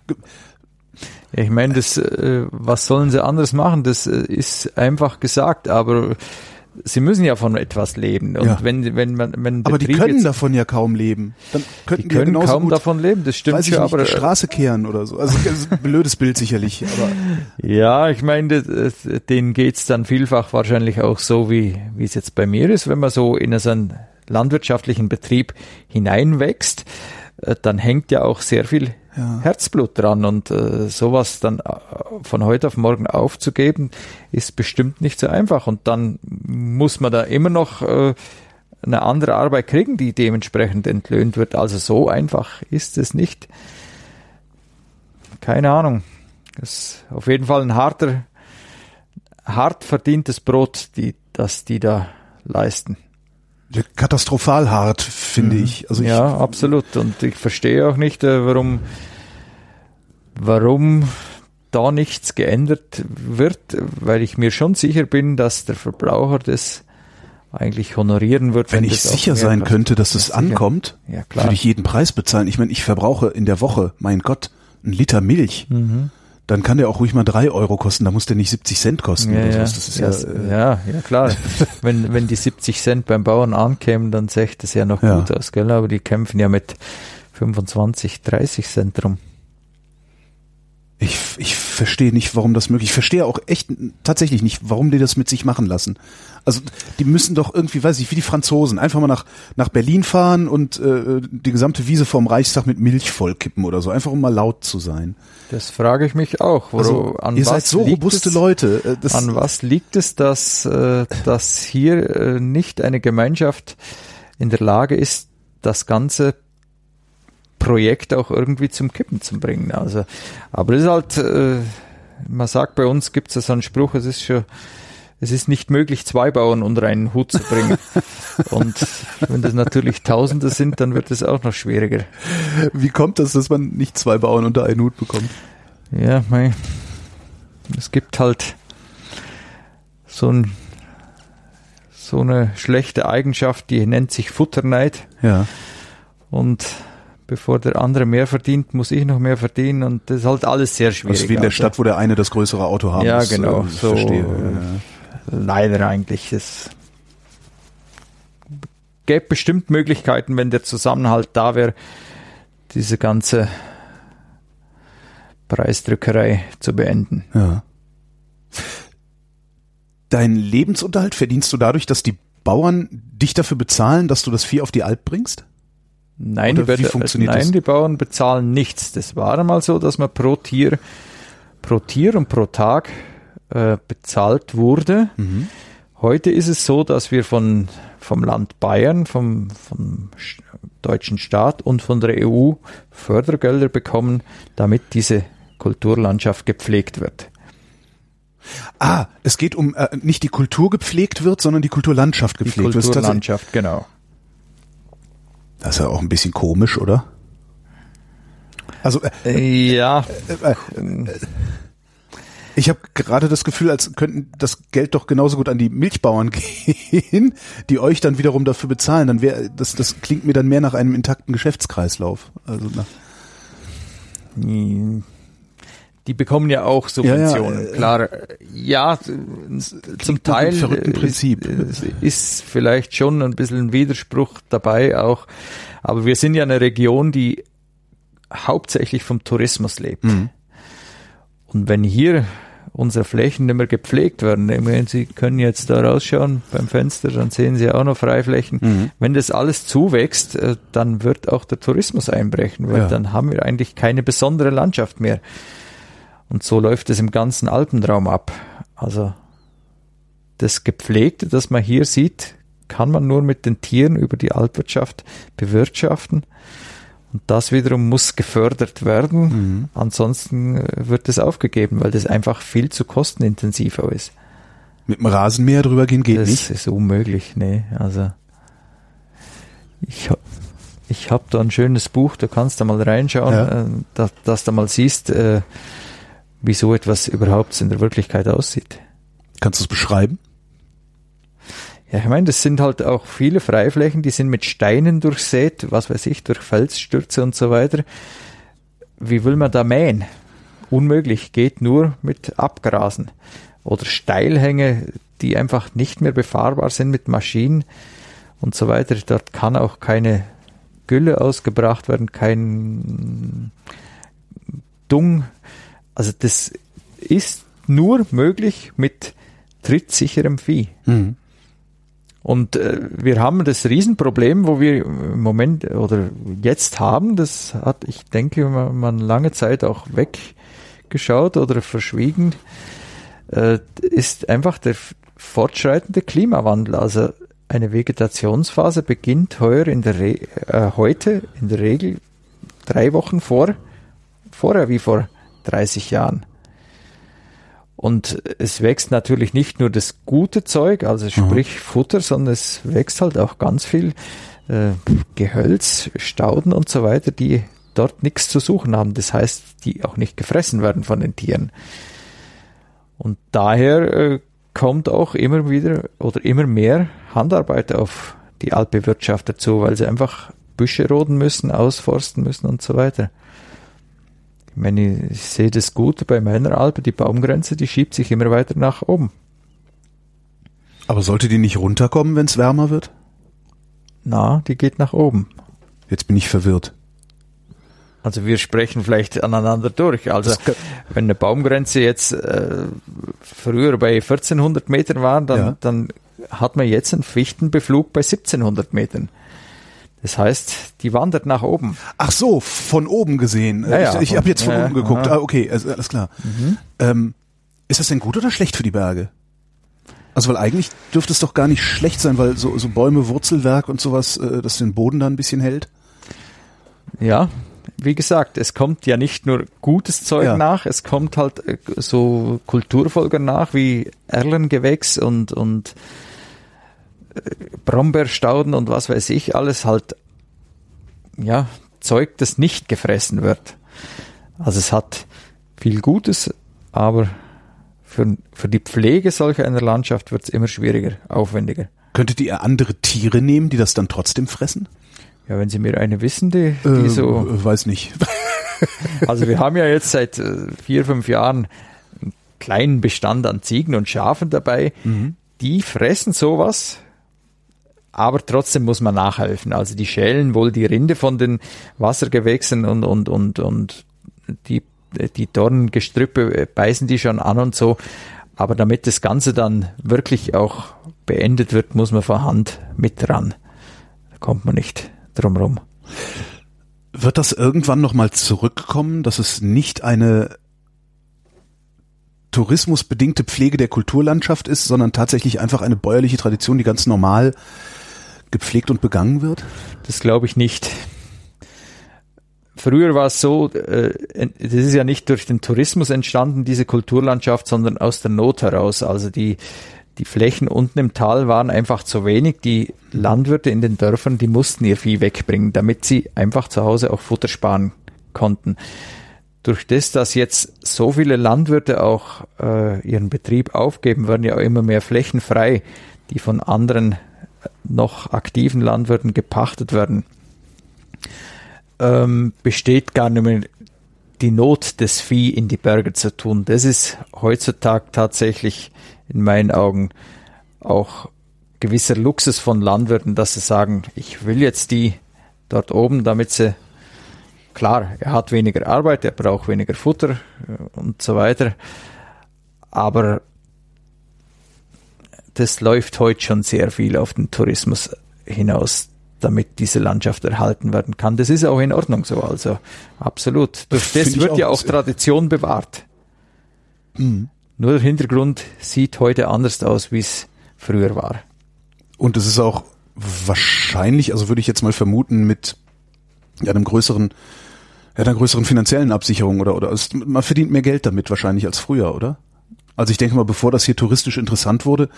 [SPEAKER 2] ich meine, das, äh, was sollen sie anderes machen? Das äh, ist einfach gesagt, aber sie müssen ja von etwas leben. Und
[SPEAKER 1] Ja.
[SPEAKER 2] wenn, wenn man, wenn
[SPEAKER 1] Aber die
[SPEAKER 2] Betrieb
[SPEAKER 1] können
[SPEAKER 2] jetzt,
[SPEAKER 1] davon ja kaum leben. Dann
[SPEAKER 2] die
[SPEAKER 1] könnten die, ja
[SPEAKER 2] können
[SPEAKER 1] genauso
[SPEAKER 2] kaum davon leben, das stimmt
[SPEAKER 1] ich
[SPEAKER 2] schon,
[SPEAKER 1] nicht,
[SPEAKER 2] aber
[SPEAKER 1] die Straße kehren oder so. Also das ist ein blödes Bild sicherlich, aber
[SPEAKER 2] Ja, ich meine, das- denen geht's dann vielfach wahrscheinlich auch so, wie, wie es jetzt bei mir ist, wenn man so in so einen landwirtschaftlichen Betrieb hineinwächst, äh, dann hängt ja auch sehr viel Herzblut dran und äh, sowas dann äh, von heute auf morgen aufzugeben, ist bestimmt nicht so einfach und dann muss man da immer noch äh, eine andere Arbeit kriegen, die dementsprechend entlöhnt wird. Also so einfach ist es nicht. Keine Ahnung. Das ist auf jeden Fall ein harter, hart verdientes Brot, die, das die da leisten.
[SPEAKER 1] Katastrophal hart, finde ich. Also ich,
[SPEAKER 2] ja, absolut. Und ich verstehe auch nicht, äh, warum, warum da nichts geändert wird, weil ich mir schon sicher bin, dass der Verbraucher das eigentlich honorieren wird.
[SPEAKER 1] Wenn, wenn ich sicher sein könnte, dass es ankommt, ja, würde ich jeden Preis bezahlen. Ich meine, ich verbrauche in der Woche, mein Gott, ein Liter Milch. Mhm. Dann kann der auch ruhig mal drei Euro kosten, da muss der nicht 70 Cent kosten.
[SPEAKER 2] Ja, ja. Ja, äh, ja, ja, klar. wenn, wenn die 70 Cent beim Bauern ankämen, dann sähe das ja noch gut aus, gell? Aber die kämpfen ja mit 25, 30 Cent rum.
[SPEAKER 1] Ich, ich verstehe nicht, warum das möglich. Ich verstehe auch echt tatsächlich nicht, warum die das mit sich machen lassen. Also die müssen doch irgendwie, weiß ich, wie die Franzosen, einfach mal nach nach Berlin fahren und äh, die gesamte Wiese vorm Reichstag mit Milch vollkippen oder so, einfach um mal laut zu sein.
[SPEAKER 2] Das frage ich mich auch.
[SPEAKER 1] Wo, also, an ihr seid so robuste
[SPEAKER 2] es,
[SPEAKER 1] Leute.
[SPEAKER 2] Äh, das an was liegt es, dass äh, dass hier äh, nicht eine Gemeinschaft in der Lage ist, das ganze Projekt auch irgendwie zum Kippen zu bringen. Also, aber es ist halt, äh, man sagt bei uns gibt es so einen Spruch, es ist schon, es ist nicht möglich, zwei Bauern unter einen Hut zu bringen. Und wenn das natürlich Tausende sind, dann wird es auch noch schwieriger.
[SPEAKER 1] Wie kommt das, dass man nicht zwei Bauern unter einen Hut bekommt?
[SPEAKER 2] Ja, mein, es gibt halt so ein so eine schlechte Eigenschaft, die nennt sich Futterneid.
[SPEAKER 1] Ja.
[SPEAKER 2] Und bevor der andere mehr verdient, muss ich noch mehr verdienen und das ist halt alles sehr schwierig. Das
[SPEAKER 1] ist wie in der. Stadt, wo der eine das größere Auto haben
[SPEAKER 2] ja,
[SPEAKER 1] muss.
[SPEAKER 2] Genau, äh, so verstehe. Ja. Leider eigentlich. Es gäbe bestimmt Möglichkeiten, wenn der Zusammenhalt da wäre, diese ganze Preisdrückerei zu beenden.
[SPEAKER 1] Ja. Deinen Lebensunterhalt verdienst du dadurch, dass die Bauern dich dafür bezahlen, dass du das Vieh auf die Alp bringst?
[SPEAKER 2] Nein, die, Werte, nein das? die Bauern bezahlen nichts. Das war einmal so, dass man pro Tier, pro Tier und pro Tag äh, bezahlt wurde. Mhm. Heute ist es so, dass wir von, vom Land Bayern, vom, vom deutschen Staat und von der EU Fördergelder bekommen, damit diese Kulturlandschaft gepflegt wird.
[SPEAKER 1] Ah, es geht um äh, nicht die Kultur gepflegt wird, sondern die Kulturlandschaft gepflegt
[SPEAKER 2] wird. Die Kulturlandschaft, genau.
[SPEAKER 1] Das ist ja auch ein bisschen komisch, oder?
[SPEAKER 2] Also äh, ja. Äh,
[SPEAKER 1] äh, ich habe gerade das Gefühl, als könnten das Geld doch genauso gut an die Milchbauern gehen, die euch dann wiederum dafür bezahlen. Dann wäre das das klingt mir dann mehr nach einem intakten Geschäftskreislauf. Also nach
[SPEAKER 2] die bekommen ja auch Subventionen. Ja, ja, Klar, ja, zum Teil
[SPEAKER 1] verrückten Prinzip.
[SPEAKER 2] ist vielleicht schon ein bisschen ein Widerspruch dabei auch. Aber wir sind ja eine Region, die hauptsächlich vom Tourismus lebt. Mhm. Und wenn hier unsere Flächen nicht mehr gepflegt werden, ich meine, Sie können jetzt da rausschauen beim Fenster, dann sehen Sie auch noch Freiflächen. Mhm. Wenn das alles zuwächst, äh, dann wird auch der Tourismus einbrechen, weil ja. dann haben wir eigentlich keine besondere Landschaft mehr. Und so läuft es im ganzen Alpenraum ab. Also das Gepflegte, das man hier sieht, kann man nur mit den Tieren über die Alpwirtschaft bewirtschaften. Und das wiederum muss gefördert werden. Mhm. Ansonsten äh, wird es aufgegeben, weil das einfach viel zu kostenintensiv ist.
[SPEAKER 1] Mit dem Rasenmäher drüber gehen geht
[SPEAKER 2] das
[SPEAKER 1] nicht?
[SPEAKER 2] Das ist unmöglich, nee. Also ich, ich habe da ein schönes Buch, da kannst du mal reinschauen, ja. Äh, dass, dass du mal siehst, äh, wie so etwas überhaupt in der Wirklichkeit aussieht.
[SPEAKER 1] Kannst du es beschreiben?
[SPEAKER 2] Ja, ich meine, das sind halt auch viele Freiflächen, die sind mit Steinen durchsät, was weiß ich, durch Felsstürze und so weiter. Wie will man da mähen? Unmöglich, geht nur mit Abgrasen. Oder Steilhänge, die einfach nicht mehr befahrbar sind mit Maschinen und so weiter. Dort kann auch keine Gülle ausgebracht werden, kein Dung also das ist nur möglich mit trittsicherem Vieh. Mhm. Und äh, wir haben das Riesenproblem, wo wir im Moment oder jetzt haben, das hat, ich denke, man, man lange Zeit auch weggeschaut oder verschwiegen, äh, ist einfach der fortschreitende Klimawandel. Also eine Vegetationsphase beginnt heuer in der Re äh, heute in der Regel drei Wochen vor, vorher wie vor 30 Jahren. Und es wächst natürlich nicht nur das gute Zeug, also sprich mhm. Futter, sondern es wächst halt auch ganz viel äh, Gehölz, Stauden und so weiter, die dort nichts zu suchen haben. Das heißt, die auch nicht gefressen werden von den Tieren. Und daher äh, kommt auch immer wieder oder immer mehr Handarbeit auf die Alpbewirtschaft dazu, weil sie einfach Büsche roden müssen, ausforsten müssen und so weiter. Ich meine, ich sehe das gut bei meiner Alpe, die Baumgrenze, die schiebt sich immer weiter nach oben.
[SPEAKER 1] Aber sollte die nicht runterkommen, wenn es wärmer wird?
[SPEAKER 2] Na, die geht nach oben.
[SPEAKER 1] Jetzt bin ich verwirrt.
[SPEAKER 2] Also wir sprechen vielleicht aneinander durch. Also wenn eine Baumgrenze jetzt äh, früher bei 1400 Metern war, dann, ja. dann hat man jetzt einen Fichtenbeflug bei 1700 Metern. Das heißt, die wandert nach oben.
[SPEAKER 1] Ach so, von oben gesehen. Ja, ja, ich ich habe jetzt von ja, oben geguckt. Ah, okay, also, alles klar. Mhm. Ähm, ist das denn gut oder schlecht für die Berge? Also weil eigentlich dürfte es doch gar nicht schlecht sein, weil so, so Bäume, Wurzelwerk und sowas, äh, das den Boden dann ein bisschen hält.
[SPEAKER 2] Ja, wie gesagt, es kommt ja nicht nur gutes Zeug ja. nach, es kommt halt äh, so Kulturfolger nach wie Erlengewächs und, und Brombeerstauden und was weiß ich, alles halt, ja, Zeug, das nicht gefressen wird. Also es hat viel Gutes, aber für, für die Pflege solcher einer Landschaft wird es immer schwieriger, aufwendiger.
[SPEAKER 1] Könntet ihr andere Tiere nehmen, die das dann trotzdem fressen?
[SPEAKER 2] Ja, wenn Sie mir eine wissen, die, die
[SPEAKER 1] äh,
[SPEAKER 2] so.
[SPEAKER 1] Weiß nicht.
[SPEAKER 2] also wir haben ja jetzt seit äh, vier, fünf Jahren einen kleinen Bestand an Ziegen und Schafen dabei. Mhm. Die fressen sowas, aber trotzdem muss man nachhelfen. Also die schälen wohl die Rinde von den Wassergewächsen und, und, und, und die, die Dornengestrüppe äh, beißen die schon an und so. Aber damit das Ganze dann wirklich auch beendet wird, muss man vor Hand mit dran. Da kommt man nicht drumherum.
[SPEAKER 1] Wird das irgendwann nochmal zurückkommen, dass es nicht eine tourismusbedingte Pflege der Kulturlandschaft ist, sondern tatsächlich einfach eine bäuerliche Tradition, die ganz normal gepflegt und begangen wird?
[SPEAKER 2] Das glaube ich nicht. Früher war es so, äh, das ist ja nicht durch den Tourismus entstanden, diese Kulturlandschaft, sondern aus der Not heraus. Also die die Flächen unten im Tal waren einfach zu wenig. Die Landwirte in den Dörfern, die mussten ihr Vieh wegbringen, damit sie einfach zu Hause auch Futter sparen konnten. Durch das, dass jetzt so viele Landwirte auch äh, ihren Betrieb aufgeben, werden ja auch immer mehr Flächen frei, die von anderen noch aktiven Landwirten gepachtet werden. Ähm, besteht gar nicht mehr die Not, das Vieh in die Berge zu tun. Das ist heutzutage tatsächlich in meinen Augen auch gewisser Luxus von Landwirten, dass sie sagen, ich will jetzt die dort oben, damit sie, klar, er hat weniger Arbeit, er braucht weniger Futter äh, und so weiter, aber das läuft heute schon sehr viel auf den Tourismus hinaus, damit diese Landschaft erhalten werden kann. Das ist auch in Ordnung so, also absolut. Durch das, das wird ja auch Tradition bewahrt. Mhm. Nur der Hintergrund sieht heute anders aus, wie es früher war.
[SPEAKER 1] Und es ist auch wahrscheinlich, also würde ich jetzt mal vermuten, mit einem größeren, ja, einer größeren finanziellen Absicherung oder, oder es, man verdient mehr Geld damit wahrscheinlich als früher, oder? Also ich denke mal, bevor das hier touristisch interessant wurde,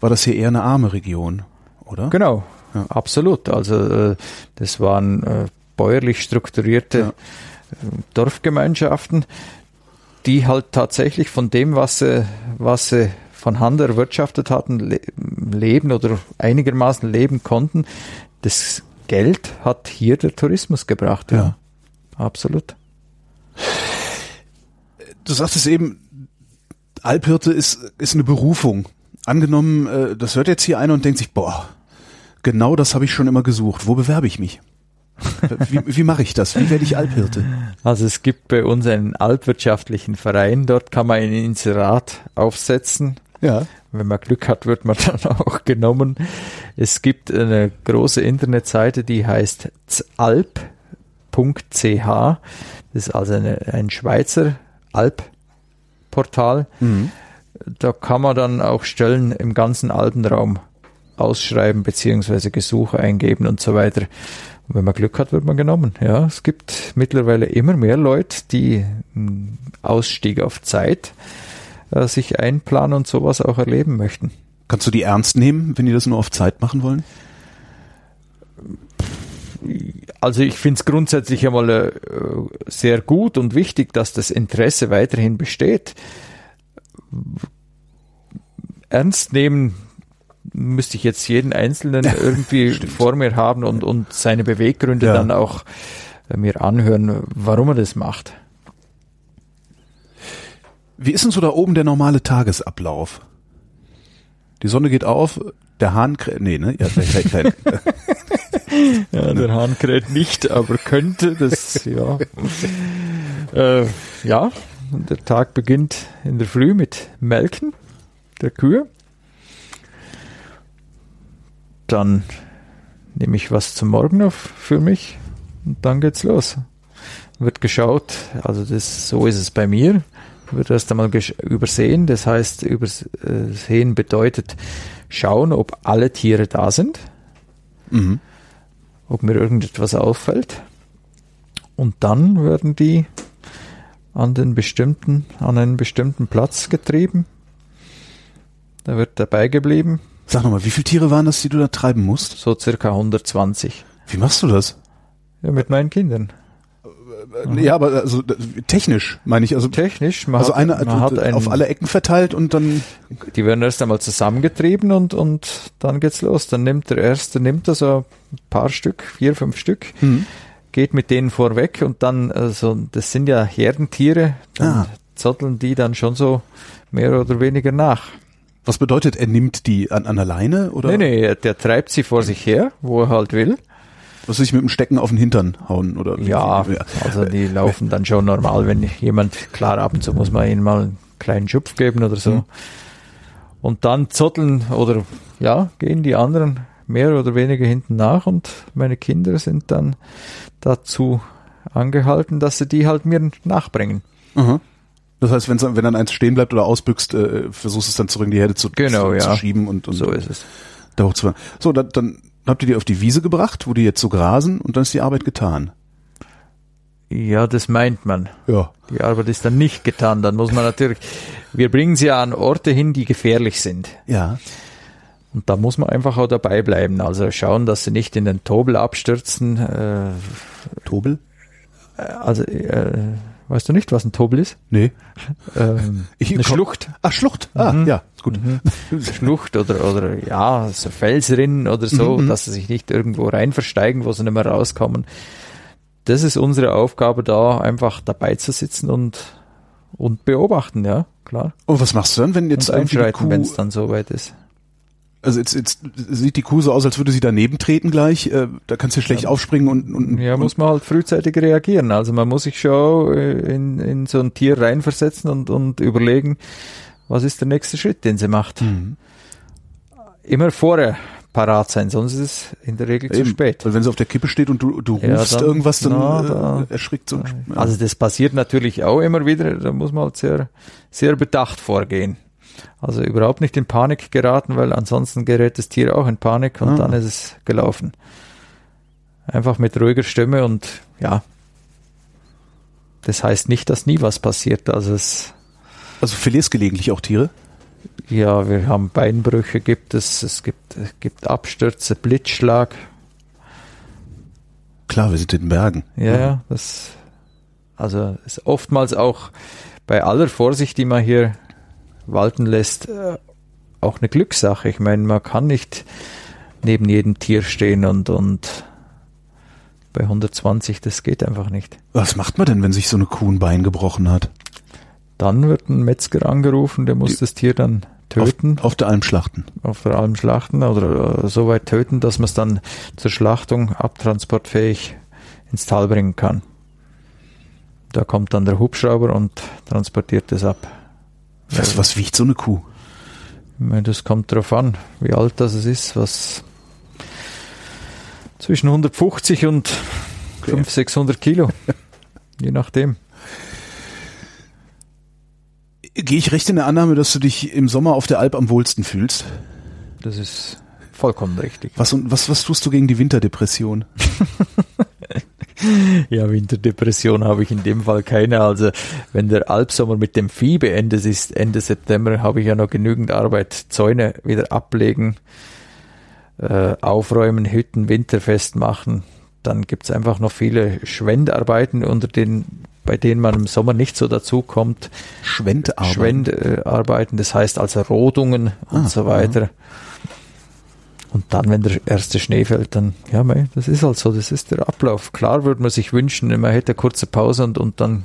[SPEAKER 1] war das hier eher eine arme Region, oder?
[SPEAKER 2] Genau, ja. absolut. Also äh, das waren äh, bäuerlich strukturierte ja. Dorfgemeinschaften, die halt tatsächlich von dem, was sie, was sie von Hand erwirtschaftet hatten, le leben oder einigermaßen leben konnten. Das Geld hat hier der Tourismus gebracht. Ja, ja. absolut.
[SPEAKER 1] Du sagst es eben, Alphirte ist, ist eine Berufung. Angenommen, äh, das hört jetzt hier einer und denkt sich, boah, genau das habe ich schon immer gesucht. Wo bewerbe ich mich? Wie, wie mache ich das? Wie werde ich Alphirte?
[SPEAKER 2] Also es gibt bei uns einen alpwirtschaftlichen Verein, dort kann man ein Inserat aufsetzen. Ja. Wenn man Glück hat, wird man dann auch genommen. Es gibt eine große Internetseite, die heißt zalp.ch. Das ist also eine, ein Schweizer Alpportal. Mhm. Da kann man dann auch Stellen im ganzen Alpenraum ausschreiben beziehungsweise Gesuche eingeben und so weiter. Und wenn man Glück hat, wird man genommen. Ja, es gibt mittlerweile immer mehr Leute, die einen Ausstieg auf Zeit äh, sich einplanen und sowas auch erleben möchten.
[SPEAKER 1] Kannst du die ernst nehmen, wenn die das nur auf Zeit machen wollen?
[SPEAKER 2] Also ich finde es grundsätzlich einmal äh, sehr gut und wichtig, dass das Interesse weiterhin besteht. Ernst nehmen müsste ich jetzt jeden Einzelnen irgendwie vor mir haben und, und seine Beweggründe
[SPEAKER 1] Ja.
[SPEAKER 2] dann auch äh, mir anhören, warum er das macht.
[SPEAKER 1] Wie ist denn so da oben der normale Tagesablauf? Die Sonne geht auf, der Hahn nee, ne? Ja, der kräht, kräht.
[SPEAKER 2] Ja, der Hahn kräht nicht, aber könnte das, ja. Äh, ja, der Tag beginnt in der Früh mit Melken der Kühe. Dann nehme ich was zum Morgen auf für mich und dann geht's los. Wird geschaut, also das, so ist es bei mir, wird erst einmal übersehen. Das heißt, übersehen bedeutet schauen, ob alle Tiere da sind
[SPEAKER 1] mhm.
[SPEAKER 2] Ob mir irgendetwas auffällt. Und dann werden die an den bestimmten, an einen bestimmten Platz getrieben. Da wird dabei geblieben,
[SPEAKER 1] Sag nochmal, wie viele Tiere waren das, die du da treiben musst?
[SPEAKER 2] so circa 120.
[SPEAKER 1] Wie machst du das?
[SPEAKER 2] Ja, mit meinen Kindern.
[SPEAKER 1] Äh, Ja, aber also d- technisch meine ich, also
[SPEAKER 2] Technisch, man
[SPEAKER 1] also
[SPEAKER 2] hat,
[SPEAKER 1] eine
[SPEAKER 2] man hat einen,
[SPEAKER 1] auf alle Ecken verteilt und dann
[SPEAKER 2] die werden erst einmal zusammengetrieben und, und dann geht's los. Dann nimmt der Erste, nimmt er so ein paar Stück, vier, fünf Stück,
[SPEAKER 1] hm.
[SPEAKER 2] geht mit denen vorweg und dann, also das sind ja Herdentiere, dann
[SPEAKER 1] Ah.
[SPEAKER 2] zotteln die dann schon so mehr oder weniger nach.
[SPEAKER 1] was bedeutet, er nimmt die an, an der Leine oder
[SPEAKER 2] Nee, nee, der treibt sie vor sich her, wo er halt will.
[SPEAKER 1] Was sich mit dem Stecken auf den Hintern hauen oder
[SPEAKER 2] Ja,
[SPEAKER 1] wie-
[SPEAKER 2] also die laufen dann schon normal, wenn jemand, klar, ab und zu muss man ihnen mal einen kleinen Schupf geben oder so.
[SPEAKER 1] Mhm.
[SPEAKER 2] Und dann zotteln oder ja, gehen die anderen mehr oder weniger hinten nach und meine Kinder sind dann dazu angehalten, dass sie die halt mir nachbringen.
[SPEAKER 1] Aha. Das heißt, wenn's, wenn dann eins stehen bleibt oder ausbüchst, äh, versuchst es dann zurück in die Herde zu,
[SPEAKER 2] Genau,
[SPEAKER 1] zu,
[SPEAKER 2] ja.
[SPEAKER 1] zu schieben und, und
[SPEAKER 2] So ist es.
[SPEAKER 1] da hochzufahren. So, dann, dann habt ihr die auf die Wiese gebracht, wo die jetzt so grasen und dann ist die Arbeit getan.
[SPEAKER 2] Ja, das meint man.
[SPEAKER 1] Ja.
[SPEAKER 2] Die Arbeit ist dann nicht getan. Dann muss man natürlich, wir bringen sie ja an Orte hin, die gefährlich sind.
[SPEAKER 1] Ja.
[SPEAKER 2] Und da muss man einfach auch dabei bleiben. Also schauen, dass sie nicht in den Tobel abstürzen. Äh,
[SPEAKER 1] Tobel?
[SPEAKER 2] also, äh, weißt du nicht, was ein Tobel ist?
[SPEAKER 1] Nee.
[SPEAKER 2] Ähm,
[SPEAKER 1] Ich
[SPEAKER 2] eine
[SPEAKER 1] komm-
[SPEAKER 2] Schlucht.
[SPEAKER 1] Ach, Schlucht. Ah,
[SPEAKER 2] Mhm.
[SPEAKER 1] ja, gut.
[SPEAKER 2] Schlucht oder, oder ja, so Felsrinnen oder so,
[SPEAKER 1] Mhm.
[SPEAKER 2] dass sie sich nicht irgendwo rein versteigen, wo sie nicht mehr rauskommen. Das ist unsere Aufgabe, da einfach dabei zu sitzen und, und beobachten, ja, klar.
[SPEAKER 1] Und was machst du dann, wenn jetzt
[SPEAKER 2] Und einschreiten, wenn es dann soweit ist.
[SPEAKER 1] Also jetzt, jetzt sieht die Kuh so aus, als würde sie daneben treten gleich, äh, da kannst du schlecht aufspringen und, und
[SPEAKER 2] Ja, muss man halt frühzeitig reagieren. Also man muss sich schon äh, in, in so ein Tier reinversetzen und, und überlegen, was ist der nächste Schritt, den sie macht.
[SPEAKER 1] Mhm.
[SPEAKER 2] Immer vorher parat sein, sonst ist es in der Regel zu
[SPEAKER 1] Eben.
[SPEAKER 2] spät.
[SPEAKER 1] Weil wenn sie auf der Kippe steht und du, du
[SPEAKER 2] Ja,
[SPEAKER 1] rufst
[SPEAKER 2] dann-
[SPEAKER 1] irgendwas, dann
[SPEAKER 2] na,
[SPEAKER 1] äh,
[SPEAKER 2] da-
[SPEAKER 1] erschrickt so. Ja.
[SPEAKER 2] Also das passiert natürlich auch immer wieder, da muss man halt sehr, sehr bedacht vorgehen. Also überhaupt nicht in Panik geraten, weil ansonsten gerät das Tier auch in Panik und
[SPEAKER 1] Ah.
[SPEAKER 2] dann ist es gelaufen. Einfach mit ruhiger Stimme und ja, das heißt nicht, dass nie was passiert. Also es,
[SPEAKER 1] also verlierst gelegentlich auch Tiere?
[SPEAKER 2] ja, wir haben Beinbrüche, gibt es, es gibt, es gibt Abstürze, Blitzschlag.
[SPEAKER 1] Klar, wir sind in den Bergen.
[SPEAKER 2] Ja, ja, das, also ist oftmals auch bei aller Vorsicht, die man hier walten lässt, äh, auch eine Glückssache. Ich meine, man kann nicht neben jedem Tier stehen und, und bei 120, das geht einfach nicht.
[SPEAKER 1] Was macht man denn, wenn sich so eine Kuh ein Bein gebrochen hat?
[SPEAKER 2] Dann wird ein Metzger angerufen, der muss
[SPEAKER 1] Die-
[SPEAKER 2] das Tier dann töten,
[SPEAKER 1] Auf, auf der Alm schlachten.
[SPEAKER 2] auf, der Alm schlachten oder äh, so weit töten, dass man es dann zur Schlachtung abtransportfähig ins Tal bringen kann. Da kommt dann der Hubschrauber und transportiert es ab.
[SPEAKER 1] Was, was wiegt so eine Kuh?
[SPEAKER 2] Das kommt darauf an, wie alt das es ist, was zwischen 150 und 500, 600 Kilo, je nachdem.
[SPEAKER 1] Gehe ich recht in der Annahme, dass du dich im Sommer auf der Alp am wohlsten fühlst?
[SPEAKER 2] Das ist vollkommen richtig.
[SPEAKER 1] Was, was, was tust du gegen die Winterdepression?
[SPEAKER 2] Ja, Winterdepression habe ich in dem Fall keine. Also wenn der Albsommer mit dem Vieh beendet ist, Ende September, habe ich ja noch genügend Arbeit. Zäune wieder ablegen, äh, aufräumen, Hütten winterfest machen. dann gibt's einfach noch viele Schwendarbeiten, unter den, bei denen man im Sommer nicht so dazu kommt.
[SPEAKER 1] Schwendarbeiten.
[SPEAKER 2] Schwendarbeiten, das heißt also Rodungen und
[SPEAKER 1] Ah,
[SPEAKER 2] so weiter. Und dann, wenn der erste Schnee fällt, dann, ja, mei, das ist halt so, das ist der Ablauf. Klar würde man sich wünschen, man hätte eine kurze Pause und, und dann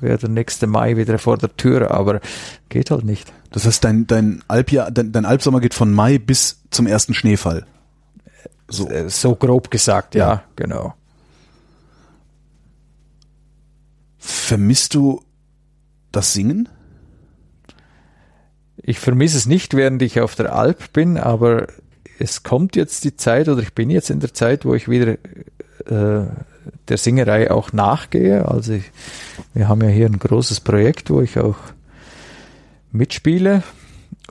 [SPEAKER 2] wäre der nächste Mai wieder vor der Tür, aber geht halt nicht.
[SPEAKER 1] Das heißt, dein, dein Alpjahr, dein, dein Albsommer geht von Mai bis zum ersten Schneefall. So.
[SPEAKER 2] Äh, So grob gesagt, ja,
[SPEAKER 1] Ja.
[SPEAKER 2] genau.
[SPEAKER 1] Vermisst du das Singen?
[SPEAKER 2] Ich vermisse es nicht, während ich auf der Alp bin, aber es kommt jetzt die Zeit oder ich bin jetzt in der Zeit, wo ich wieder äh, der Singerei auch nachgehe. Also ich, wir haben ja hier ein großes Projekt, wo ich auch mitspiele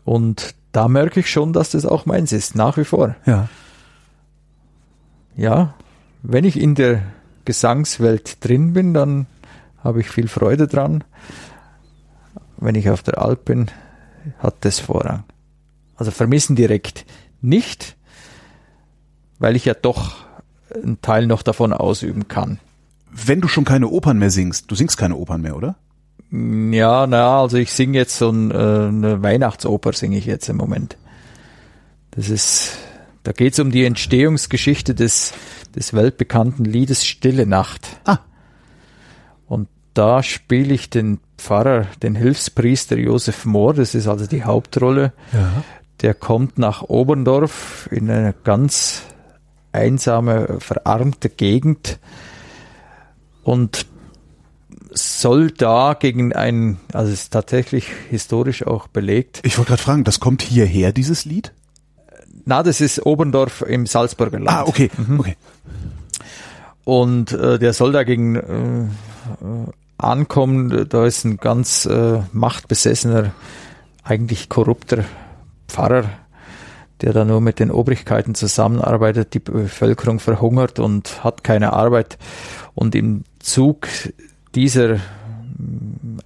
[SPEAKER 2] und da merke ich schon, dass das auch meins ist, nach wie vor.
[SPEAKER 1] Ja.
[SPEAKER 2] Ja, wenn ich in der Gesangswelt drin bin, dann habe ich viel Freude dran. Wenn ich auf der Alp bin, hat das Vorrang. Also vermissen direkt nicht, weil ich ja doch einen Teil noch davon ausüben kann.
[SPEAKER 1] Wenn du schon keine Opern mehr singst, du singst keine Opern mehr, oder?
[SPEAKER 2] Ja, na, also ich singe jetzt so ein, äh, eine Weihnachtsoper, singe ich jetzt im Moment. Das ist, da geht es um die Entstehungsgeschichte des, des weltbekannten Liedes Stille Nacht.
[SPEAKER 1] Ah.
[SPEAKER 2] Und da spiele ich den Pfarrer, den Hilfspriester Josef Mohr, das ist also die Hauptrolle.
[SPEAKER 1] Ja.
[SPEAKER 2] Der kommt nach Oberndorf in eine ganz einsame, verarmte Gegend und soll da gegen einen, also es ist tatsächlich historisch auch belegt.
[SPEAKER 1] Ich wollte gerade fragen, das kommt hierher, dieses Lied?
[SPEAKER 2] Na, das ist Oberndorf im Salzburger Land.
[SPEAKER 1] Ah, okay,
[SPEAKER 2] Mhm.
[SPEAKER 1] okay.
[SPEAKER 2] Und äh, der soll dagegen äh, äh, ankommen. Da ist ein ganz äh, machtbesessener, eigentlich korrupter Pfarrer, der da nur mit den Obrigkeiten zusammenarbeitet. Die Bevölkerung verhungert und hat keine Arbeit. Und im Zug dieser mm,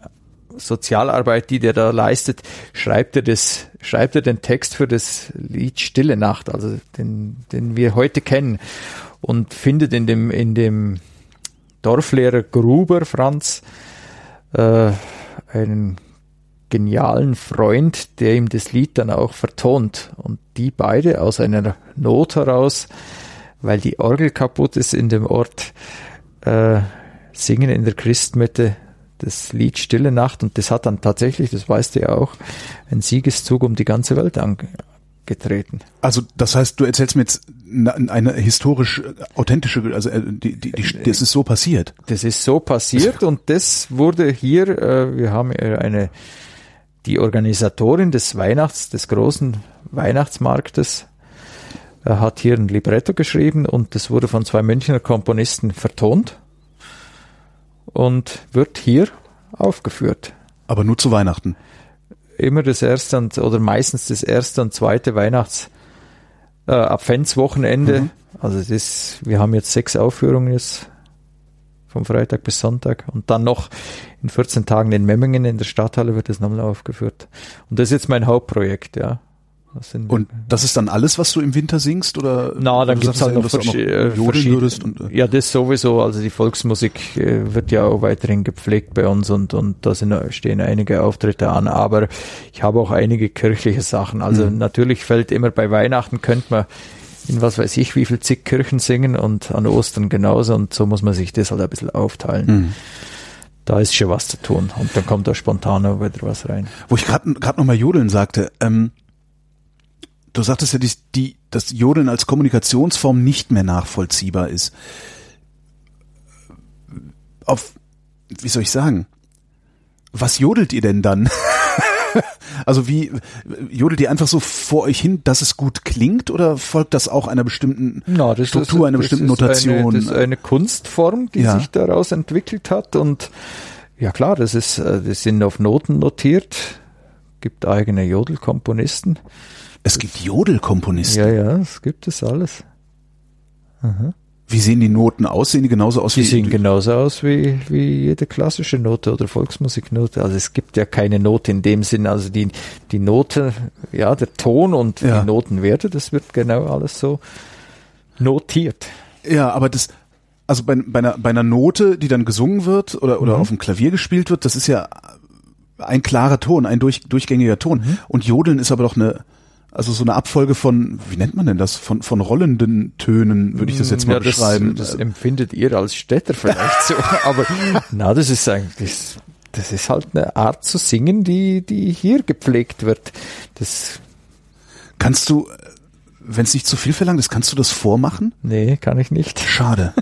[SPEAKER 2] Sozialarbeit, die der da leistet, schreibt er das, schreibt er den Text für das Lied Stille Nacht, also den, den wir heute kennen und findet in dem, in dem Dorflehrer Gruber Franz äh, einen genialen Freund, der ihm das Lied dann auch vertont. Und die beide aus einer Not heraus, weil die Orgel kaputt ist in dem Ort, äh, singen in der Christmette das Lied Stille Nacht und das hat dann tatsächlich, das weißt du ja auch, einen Siegeszug um die ganze Welt angetreten.
[SPEAKER 1] Also das heißt, du erzählst mir jetzt eine, eine historisch äh, authentische, also äh, die, die, die, das ist so passiert.
[SPEAKER 2] Das ist so passiert und das wurde hier, äh, wir haben äh, eine, die Organisatorin des Weihnachts, des großen Weihnachtsmarktes, äh, hat hier ein Libretto geschrieben und das wurde von zwei Münchner Komponisten vertont und wird hier aufgeführt.
[SPEAKER 1] Aber nur zu Weihnachten.
[SPEAKER 2] Immer das erste und, oder meistens das erste und zweite Weihnachts äh, Adventswochenende.
[SPEAKER 1] Mhm.
[SPEAKER 2] Also das, wir haben jetzt sechs Aufführungen jetzt vom Freitag bis Sonntag und dann noch in 14 Tagen in Memmingen in der Stadthalle wird das nochmal aufgeführt. Und das ist jetzt mein Hauptprojekt, ja. Das
[SPEAKER 1] Und das ist dann alles, was du im Winter singst? Oder
[SPEAKER 2] na, dann gibt's halt noch, verschi- äh, verschiedene-
[SPEAKER 1] äh,
[SPEAKER 2] Ja, das sowieso. Also die Volksmusik äh, wird ja auch weiterhin gepflegt bei uns und, und da sind, stehen einige Auftritte an. Aber ich habe auch einige kirchliche Sachen. Also
[SPEAKER 1] Mhm.
[SPEAKER 2] natürlich fällt immer bei Weihnachten könnte man in was weiß ich wie viel zig Kirchen singen und an Ostern genauso und so muss man sich das halt ein bisschen aufteilen.
[SPEAKER 1] Mhm.
[SPEAKER 2] Da ist schon was zu tun und dann kommt da spontan auch wieder was rein.
[SPEAKER 1] Wo ich gerade gerade noch mal Jodeln sagte, ähm, du sagtest ja, die, die, dass Jodeln als Kommunikationsform nicht mehr nachvollziehbar ist. Auf, wie soll ich sagen? Was jodelt ihr denn dann? also wie, jodelt ihr einfach so vor euch hin, dass es gut klingt oder folgt das auch einer bestimmten
[SPEAKER 2] das
[SPEAKER 1] Struktur,
[SPEAKER 2] ist,
[SPEAKER 1] einer bestimmten Notation?
[SPEAKER 2] Eine, das ist eine Kunstform, die
[SPEAKER 1] Ja.
[SPEAKER 2] sich daraus entwickelt hat und ja klar, das ist, äh, das sind auf Noten notiert, gibt eigene Jodelkomponisten.
[SPEAKER 1] es gibt Jodelkomponisten.
[SPEAKER 2] Ja, ja, es gibt es alles.
[SPEAKER 1] Wie sehen die Noten aus? Sehen die genauso aus
[SPEAKER 2] Die
[SPEAKER 1] wie
[SPEAKER 2] sehen genauso aus wie, wie jede klassische Note oder Volksmusiknote. Also es gibt ja keine Note in dem Sinn. Also die, die Note, ja, der Ton und
[SPEAKER 1] Ja.
[SPEAKER 2] die Notenwerte, das wird genau alles so notiert.
[SPEAKER 1] Ja, aber das, Also bei, bei, einer, bei einer Note, die dann gesungen wird oder, oder
[SPEAKER 2] Mhm.
[SPEAKER 1] auf dem Klavier gespielt wird, das ist ja ein klarer Ton, ein durch, durchgängiger Ton.
[SPEAKER 2] Mhm.
[SPEAKER 1] Und Jodeln ist aber doch eine, also so eine Abfolge von, wie nennt man denn das? Von, von rollenden Tönen, würde ich das jetzt mal
[SPEAKER 2] ja, das,
[SPEAKER 1] beschreiben.
[SPEAKER 2] Das empfindet ihr als Städter vielleicht so, aber na, das ist eigentlich, das ist halt eine Art zu singen, die, die hier gepflegt wird. Das,
[SPEAKER 1] kannst du, wenn es nicht zu viel verlangt ist, kannst du das vormachen?
[SPEAKER 2] nee, kann ich nicht.
[SPEAKER 1] Schade.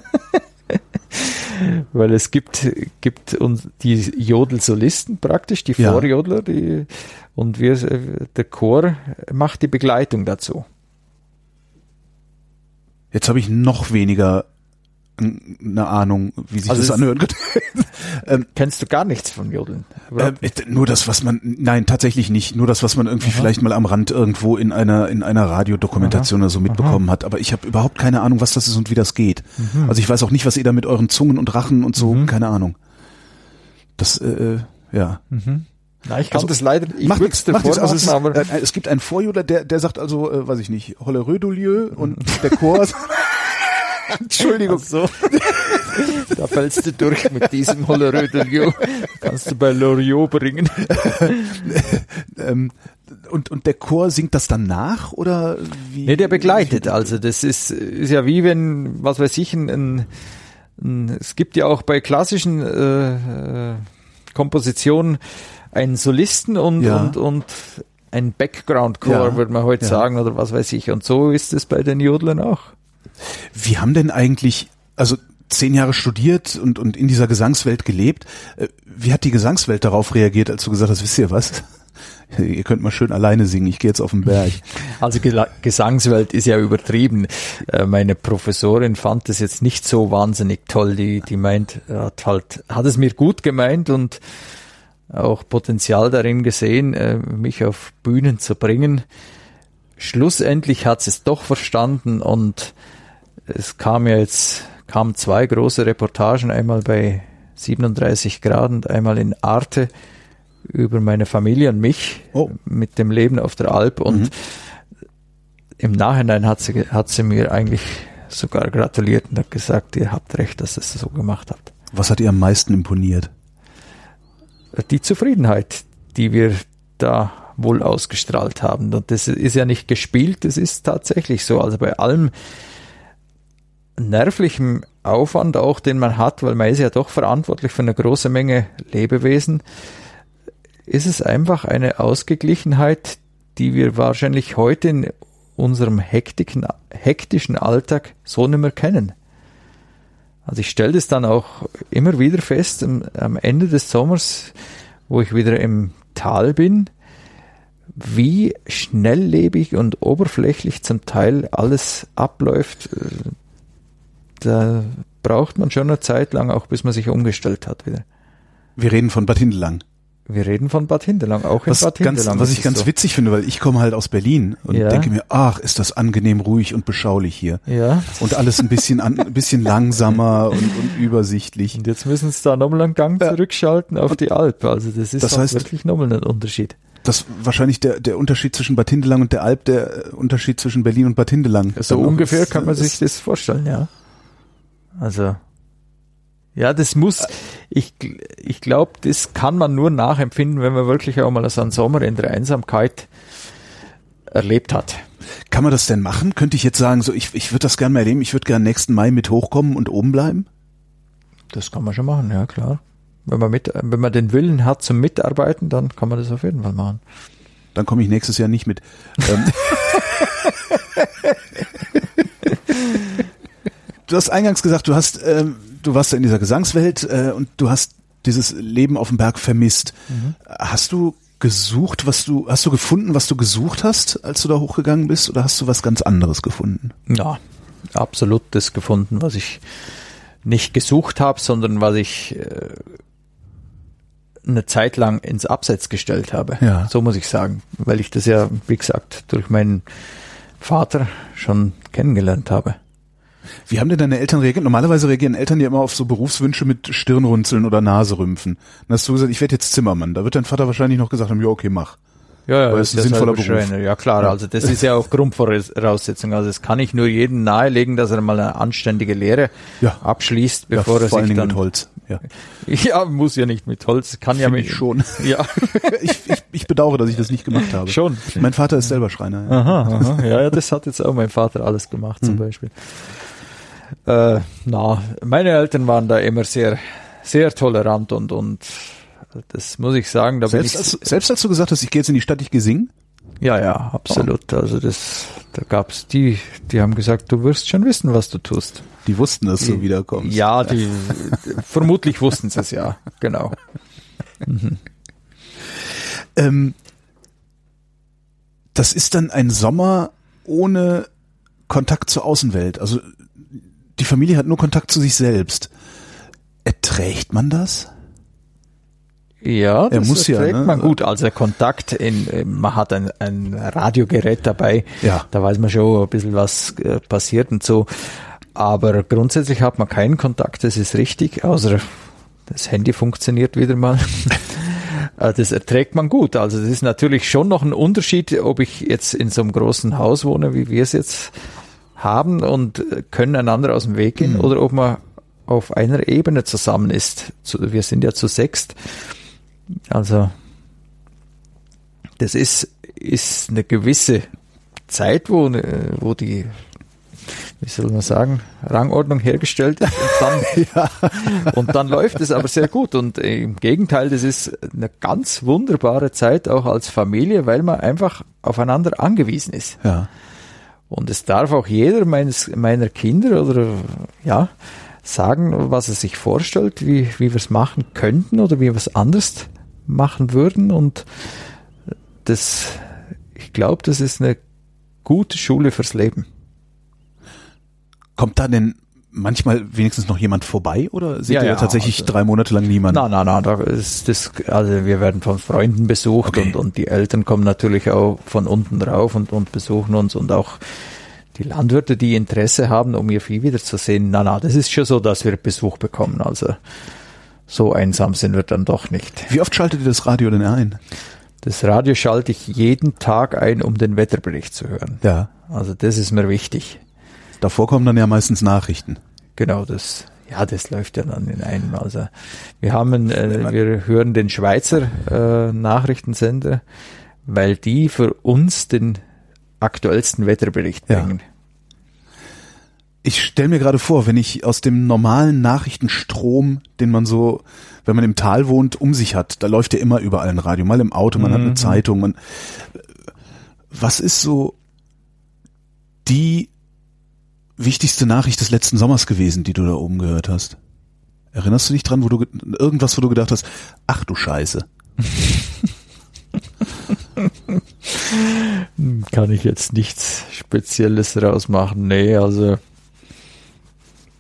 [SPEAKER 2] Weil es gibt, gibt uns die Jodelsolisten praktisch, die
[SPEAKER 1] Ja.
[SPEAKER 2] Vorjodler, die, und wir, der Chor macht die Begleitung dazu.
[SPEAKER 1] Jetzt habe ich noch weniger eine Ahnung, wie sich
[SPEAKER 2] Also
[SPEAKER 1] das anhören könnte.
[SPEAKER 2] Kennst du gar nichts von Jodeln?
[SPEAKER 1] Ähm, nur das, was man, nein, tatsächlich nicht. Nur das, was man irgendwie vielleicht mal am Rand irgendwo in einer in einer Radiodokumentation oder so mitbekommen hat. Aber ich habe überhaupt keine Ahnung, was das ist und wie das geht.
[SPEAKER 2] Mhm.
[SPEAKER 1] Also ich weiß auch nicht, was ihr da mit euren Zungen und Rachen und so, keine Ahnung. Das, äh, ja.
[SPEAKER 2] Na, ich kann
[SPEAKER 1] Also,
[SPEAKER 2] das leider, ich
[SPEAKER 1] macht nichts, nichts. Also es,
[SPEAKER 2] aber
[SPEAKER 1] äh, es gibt einen Vorjodler, der, der sagt also, äh, weiß ich nicht, Holle Rödolieu und der Chor. Entschuldigung.
[SPEAKER 2] so. da fällst du durch mit diesem Hollerödelio. Kannst du bei Loriot bringen.
[SPEAKER 1] Ähm, und, und der Chor singt das dann nach oder wie?
[SPEAKER 2] Nee, der begleitet. Also das ist, ist ja wie wenn, was weiß ich, ein, ein, ein es gibt ja auch bei klassischen äh, äh, Kompositionen einen Solisten und,
[SPEAKER 1] Ja.
[SPEAKER 2] und, und ein Background-Chor,
[SPEAKER 1] Ja.
[SPEAKER 2] würde man heute
[SPEAKER 1] Ja.
[SPEAKER 2] sagen, oder was weiß ich. Und so ist es bei den Jodlern auch.
[SPEAKER 1] Wie haben denn eigentlich, also zehn Jahre studiert und, und in dieser Gesangswelt gelebt, äh, wie hat die Gesangswelt darauf reagiert, als du gesagt hast, wisst ihr was? Ihr könnt mal schön alleine singen, ich gehe jetzt auf den Berg.
[SPEAKER 2] Also Gesangswelt ist ja übertrieben. Äh, Meine Professorin fand das jetzt nicht so wahnsinnig toll. Die, die meint, er hat halt, hat es mir gut gemeint und auch Potenzial darin gesehen, äh, mich auf Bühnen zu bringen. Schlussendlich hat sie es doch verstanden und es kam ja jetzt, kamen zwei große Reportagen, einmal bei 37 Grad und einmal in Arte über meine Familie und mich
[SPEAKER 1] Oh.
[SPEAKER 2] mit dem Leben auf der Alp und im Nachhinein hat sie, hat sie mir eigentlich sogar gratuliert und hat gesagt, ihr habt recht, dass ihr es so gemacht habt.
[SPEAKER 1] Was hat ihr am meisten imponiert?
[SPEAKER 2] Die Zufriedenheit, die wir da wohl ausgestrahlt haben. Und das ist ja nicht gespielt, das ist tatsächlich so. Also bei allem nervlichen Aufwand auch, den man hat, weil man ist ja doch verantwortlich für eine große Menge Lebewesen, ist es einfach eine Ausgeglichenheit, die wir wahrscheinlich heute in unserem hektiken, hektischen Alltag so nicht mehr kennen. Also ich stelle das dann auch immer wieder fest, am, am Ende des Sommers, wo ich wieder im Tal bin, wie schnelllebig und oberflächlich zum Teil alles abläuft. Da braucht man schon eine Zeit lang, auch bis man sich umgestellt hat wieder.
[SPEAKER 1] Wir reden von Bad Hindelang.
[SPEAKER 2] Wir reden von Bad Hindelang, auch in
[SPEAKER 1] Was,
[SPEAKER 2] Bad
[SPEAKER 1] ganz,
[SPEAKER 2] Hindelang.
[SPEAKER 1] was ich ganz
[SPEAKER 2] so.
[SPEAKER 1] witzig finde, weil ich komme halt aus Berlin und
[SPEAKER 2] Ja.
[SPEAKER 1] denke mir, ach, ist das angenehm ruhig und beschaulich hier.
[SPEAKER 2] Ja.
[SPEAKER 1] Und alles ein bisschen, an, ein bisschen langsamer und, und übersichtlich.
[SPEAKER 2] Und jetzt müssen sie da nochmal einen Gang zurückschalten auf die Alp. Also das ist
[SPEAKER 1] Das heißt-
[SPEAKER 2] wirklich nochmal ein Unterschied.
[SPEAKER 1] Das wahrscheinlich der, der Unterschied zwischen Bad Hindelang und der Alp, der Unterschied zwischen Berlin und Bad Hindelang.
[SPEAKER 2] So ungefähr kann man sich das vorstellen, ja. Also, ja, das muss, ich, ich glaube, das kann man nur nachempfinden, wenn man wirklich auch mal so einen Sommer in der Einsamkeit erlebt hat.
[SPEAKER 1] Kann man das denn machen? Könnte ich jetzt sagen, so ich, ich würde das gerne mal erleben, ich würde gerne nächsten Mai mit hochkommen und oben bleiben?
[SPEAKER 2] Das kann man schon machen, ja klar. Wenn man mit, wenn man den Willen hat zum Mitarbeiten, dann kann man das auf jeden Fall machen.
[SPEAKER 1] Dann komme ich nächstes Jahr nicht mit. Du hast eingangs gesagt, du hast, ähm, du warst in dieser Gesangswelt äh, und du hast dieses Leben auf dem Berg vermisst. Hast du gesucht, was du, hast du gefunden, was du gesucht hast, als du da hochgegangen bist, oder hast du was ganz anderes gefunden?
[SPEAKER 2] Ja, absolut das gefunden, was ich nicht gesucht habe, sondern was ich äh, eine Zeit lang ins Abseits gestellt habe.
[SPEAKER 1] Ja.
[SPEAKER 2] So muss ich sagen, weil ich das ja, wie gesagt, durch meinen Vater schon kennengelernt habe.
[SPEAKER 1] Wie haben denn deine Eltern reagiert? Normalerweise reagieren Eltern ja immer auf so Berufswünsche mit Stirnrunzeln oder Naserümpfen. Dann hast du gesagt, ich werde jetzt Zimmermann. Da wird dein Vater wahrscheinlich noch gesagt haben, ja, okay, mach.
[SPEAKER 2] Ja, ja,
[SPEAKER 1] Weil es ein sinnvoller Beruf.
[SPEAKER 2] Ja klar, also das ist ja auch Grundvoraussetzung. Also es kann ich nur jedem nahelegen, dass er mal eine anständige Lehre
[SPEAKER 1] Ja.
[SPEAKER 2] abschließt,
[SPEAKER 1] Ja,
[SPEAKER 2] bevor er
[SPEAKER 1] vor allen
[SPEAKER 2] sich
[SPEAKER 1] Dingen
[SPEAKER 2] dann
[SPEAKER 1] mit Holz. Ja.
[SPEAKER 2] Ja, muss ja nicht mit Holz, kann ja
[SPEAKER 1] Finde
[SPEAKER 2] mit
[SPEAKER 1] ich schon.
[SPEAKER 2] Ja,
[SPEAKER 1] ich, ich, ich bedauere, dass ich das nicht gemacht habe.
[SPEAKER 2] schon.
[SPEAKER 1] Mein Vater ist selber Schreiner. Ja.
[SPEAKER 2] Aha, aha. Ja, ja, das hat jetzt auch mein Vater alles gemacht zum Beispiel. Äh, na, meine Eltern waren da immer sehr, sehr tolerant und und das muss ich sagen. Da
[SPEAKER 1] Selbst,
[SPEAKER 2] bin
[SPEAKER 1] als,
[SPEAKER 2] ich,
[SPEAKER 1] selbst als du gesagt hast, ich gehe jetzt in die Stadt, ich gehe singen?
[SPEAKER 2] ja, ja, absolut. Also das, da gab's die, die haben gesagt, du wirst schon wissen, was du tust.
[SPEAKER 1] Die wussten, dass du wiederkommst.
[SPEAKER 2] Ja, die vermutlich wussten sie es ja, genau.
[SPEAKER 1] Ähm, das ist dann ein Sommer ohne Kontakt zur Außenwelt. Also die Familie hat nur Kontakt zu sich selbst. Erträgt man das?
[SPEAKER 2] Ja, das
[SPEAKER 1] muss ja, ne?
[SPEAKER 2] man gut. Also Kontakt in, äh, man hat ein, ein Radiogerät dabei.
[SPEAKER 1] Ja.
[SPEAKER 2] Da weiß man schon ein bisschen, was äh, passiert und so. Aber grundsätzlich hat man keinen Kontakt, das ist richtig, außer das Handy funktioniert wieder mal. Äh, Das erträgt man gut. Also das ist natürlich schon noch ein Unterschied, ob ich jetzt in so einem großen Haus wohne, wie wir es jetzt haben und äh, können einander aus dem Weg gehen oder ob man auf einer Ebene zusammen ist. Wir sind ja zu sechst. Also das ist, ist eine gewisse Zeit, wo, äh, wo die, wie soll man sagen, Rangordnung hergestellt ist und dann, und dann läuft es aber sehr gut. Und im Gegenteil, das ist eine ganz wunderbare Zeit auch als Familie, weil man einfach aufeinander angewiesen ist.
[SPEAKER 1] Ja.
[SPEAKER 2] Und es darf auch jeder meines, meiner Kinder oder ja sagen, was er sich vorstellt, wie, wie wir es machen könnten oder wie wir es anders machen würden. Und das, ich glaube, das ist eine gute Schule fürs Leben.
[SPEAKER 1] Kommt da denn manchmal wenigstens noch jemand vorbei oder seht
[SPEAKER 2] Ja,
[SPEAKER 1] ihr
[SPEAKER 2] ja,
[SPEAKER 1] tatsächlich
[SPEAKER 2] also-
[SPEAKER 1] drei Monate lang niemanden?
[SPEAKER 2] Nein, nein, nein, da ist das, also wir werden von Freunden besucht
[SPEAKER 1] Okay.
[SPEAKER 2] und, und die Eltern kommen natürlich auch von unten drauf und, und besuchen uns und auch die Landwirte, die Interesse haben, um ihr Vieh wiederzusehen. Na, na, das ist schon so, dass wir Besuch bekommen. Also so einsam sind wir dann doch nicht.
[SPEAKER 1] Wie oft schaltet ihr das Radio denn ein?
[SPEAKER 2] Das Radio schalte ich jeden Tag ein, um den Wetterbericht zu hören.
[SPEAKER 1] Ja.
[SPEAKER 2] Also das ist mir wichtig.
[SPEAKER 1] Davor kommen dann ja meistens Nachrichten.
[SPEAKER 2] Genau, das, ja, das läuft ja dann in einem. Also wir haben, äh, wir hören den Schweizer äh, Nachrichtensender, weil die für uns den aktuellsten Wetterbericht
[SPEAKER 1] Ja.
[SPEAKER 2] bringen.
[SPEAKER 1] Ich stelle mir gerade vor, wenn ich aus dem normalen Nachrichtenstrom, den man so, wenn man im Tal wohnt, um sich hat, da läuft ja immer überall ein Radio, mal im Auto, man hat eine Zeitung. Man, was ist so die wichtigste Nachricht des letzten Sommers gewesen, die du da oben gehört hast? Erinnerst du dich dran, wo du ge- irgendwas, wo du gedacht hast, ach du Scheiße.
[SPEAKER 2] Kann ich jetzt nichts Spezielles rausmachen. Nee, also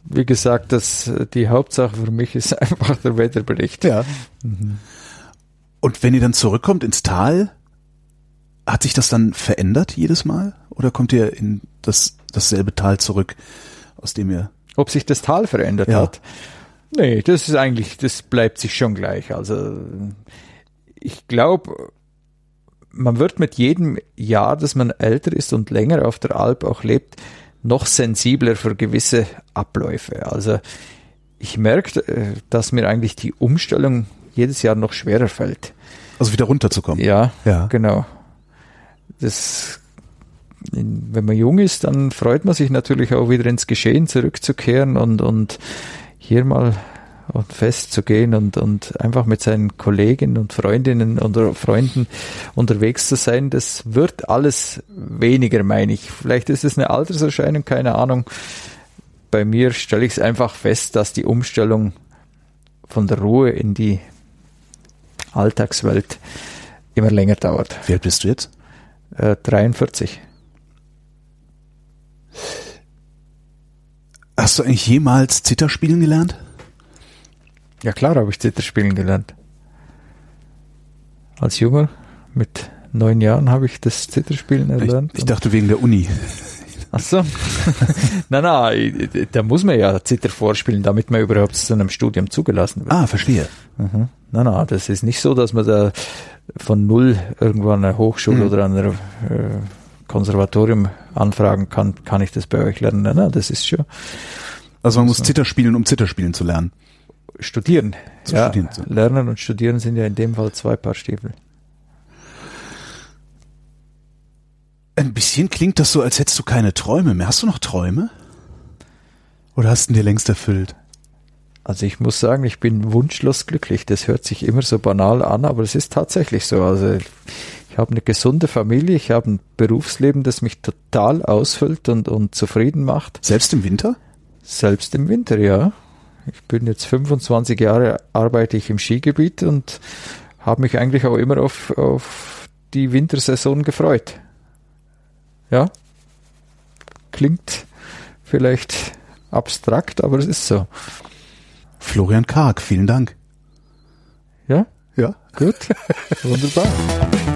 [SPEAKER 2] wie gesagt, das, die Hauptsache für mich ist einfach der Wetterbericht.
[SPEAKER 1] Ja. Und wenn ihr dann zurückkommt ins Tal, hat sich das dann verändert jedes Mal? Oder kommt ihr in das, dasselbe Tal zurück, aus dem ihr.
[SPEAKER 2] Ob sich das Tal verändert
[SPEAKER 1] Ja.
[SPEAKER 2] hat? Nee, das ist eigentlich, das bleibt sich schon gleich. Also ich glaube, man wird mit jedem Jahr, dass man älter ist und länger auf der Alp auch lebt, noch sensibler für gewisse Abläufe. Also ich merke, äh, dass mir eigentlich die Umstellung jedes Jahr noch schwerer fällt.
[SPEAKER 1] Also wieder runterzukommen.
[SPEAKER 2] Ja,
[SPEAKER 1] Ja.
[SPEAKER 2] genau. Das, wenn man jung ist, dann freut man sich natürlich auch wieder ins Geschehen zurückzukehren und, und hier mal und festzugehen und, und einfach mit seinen Kolleginnen und Freundinnen oder Freunden unterwegs zu sein. Das wird alles weniger, meine ich. Vielleicht ist es eine Alterserscheinung, keine Ahnung. Bei mir stelle ich es einfach fest, dass die Umstellung von der Ruhe in die Alltagswelt immer länger dauert.
[SPEAKER 1] Wie alt bist du jetzt?
[SPEAKER 2] Äh, 43.
[SPEAKER 1] Hast du eigentlich jemals Zither spielen gelernt?
[SPEAKER 2] Ja klar habe ich Zither spielen gelernt. Als Junger mit neun Jahren habe ich das Zitterspielen
[SPEAKER 1] Ich,
[SPEAKER 2] erlernt.
[SPEAKER 1] ich dachte wegen der Uni.
[SPEAKER 2] Ach so. nein, nein, da muss man ja Zither vorspielen, damit man überhaupt zu einem Studium zugelassen wird.
[SPEAKER 1] Ah, verstehe.
[SPEAKER 2] Mhm. Nein, nein, das ist nicht so, dass man da von null irgendwann eine Hochschule mhm. oder ein äh, Konservatorium anfragen kann, kann ich das bei euch lernen? Nein, nein, das ist schon.
[SPEAKER 1] Also man muss Zither spielen, um Zither spielen zu lernen.
[SPEAKER 2] Studieren. Zu ja, studieren. Lernen und studieren sind ja in dem Fall zwei Paar Stiefel.
[SPEAKER 1] Ein bisschen klingt das so, als hättest du keine Träume mehr. Hast du noch Träume? Oder hast du dir längst erfüllt?
[SPEAKER 2] Also ich muss sagen, ich bin wunschlos glücklich. Das hört sich immer so banal an, aber es ist tatsächlich so. Also ich habe eine gesunde Familie, ich habe ein Berufsleben, das mich total ausfüllt und, und zufrieden macht.
[SPEAKER 1] Selbst im Winter?
[SPEAKER 2] Selbst im Winter, ja. Ich bin jetzt 25 Jahre, arbeite ich im Skigebiet und habe mich eigentlich auch immer auf, auf die Wintersaison gefreut. Ja, klingt vielleicht abstrakt, aber es ist so.
[SPEAKER 1] Florian Karg, vielen Dank.
[SPEAKER 2] Ja?
[SPEAKER 1] Ja.
[SPEAKER 2] Gut. Wunderbar.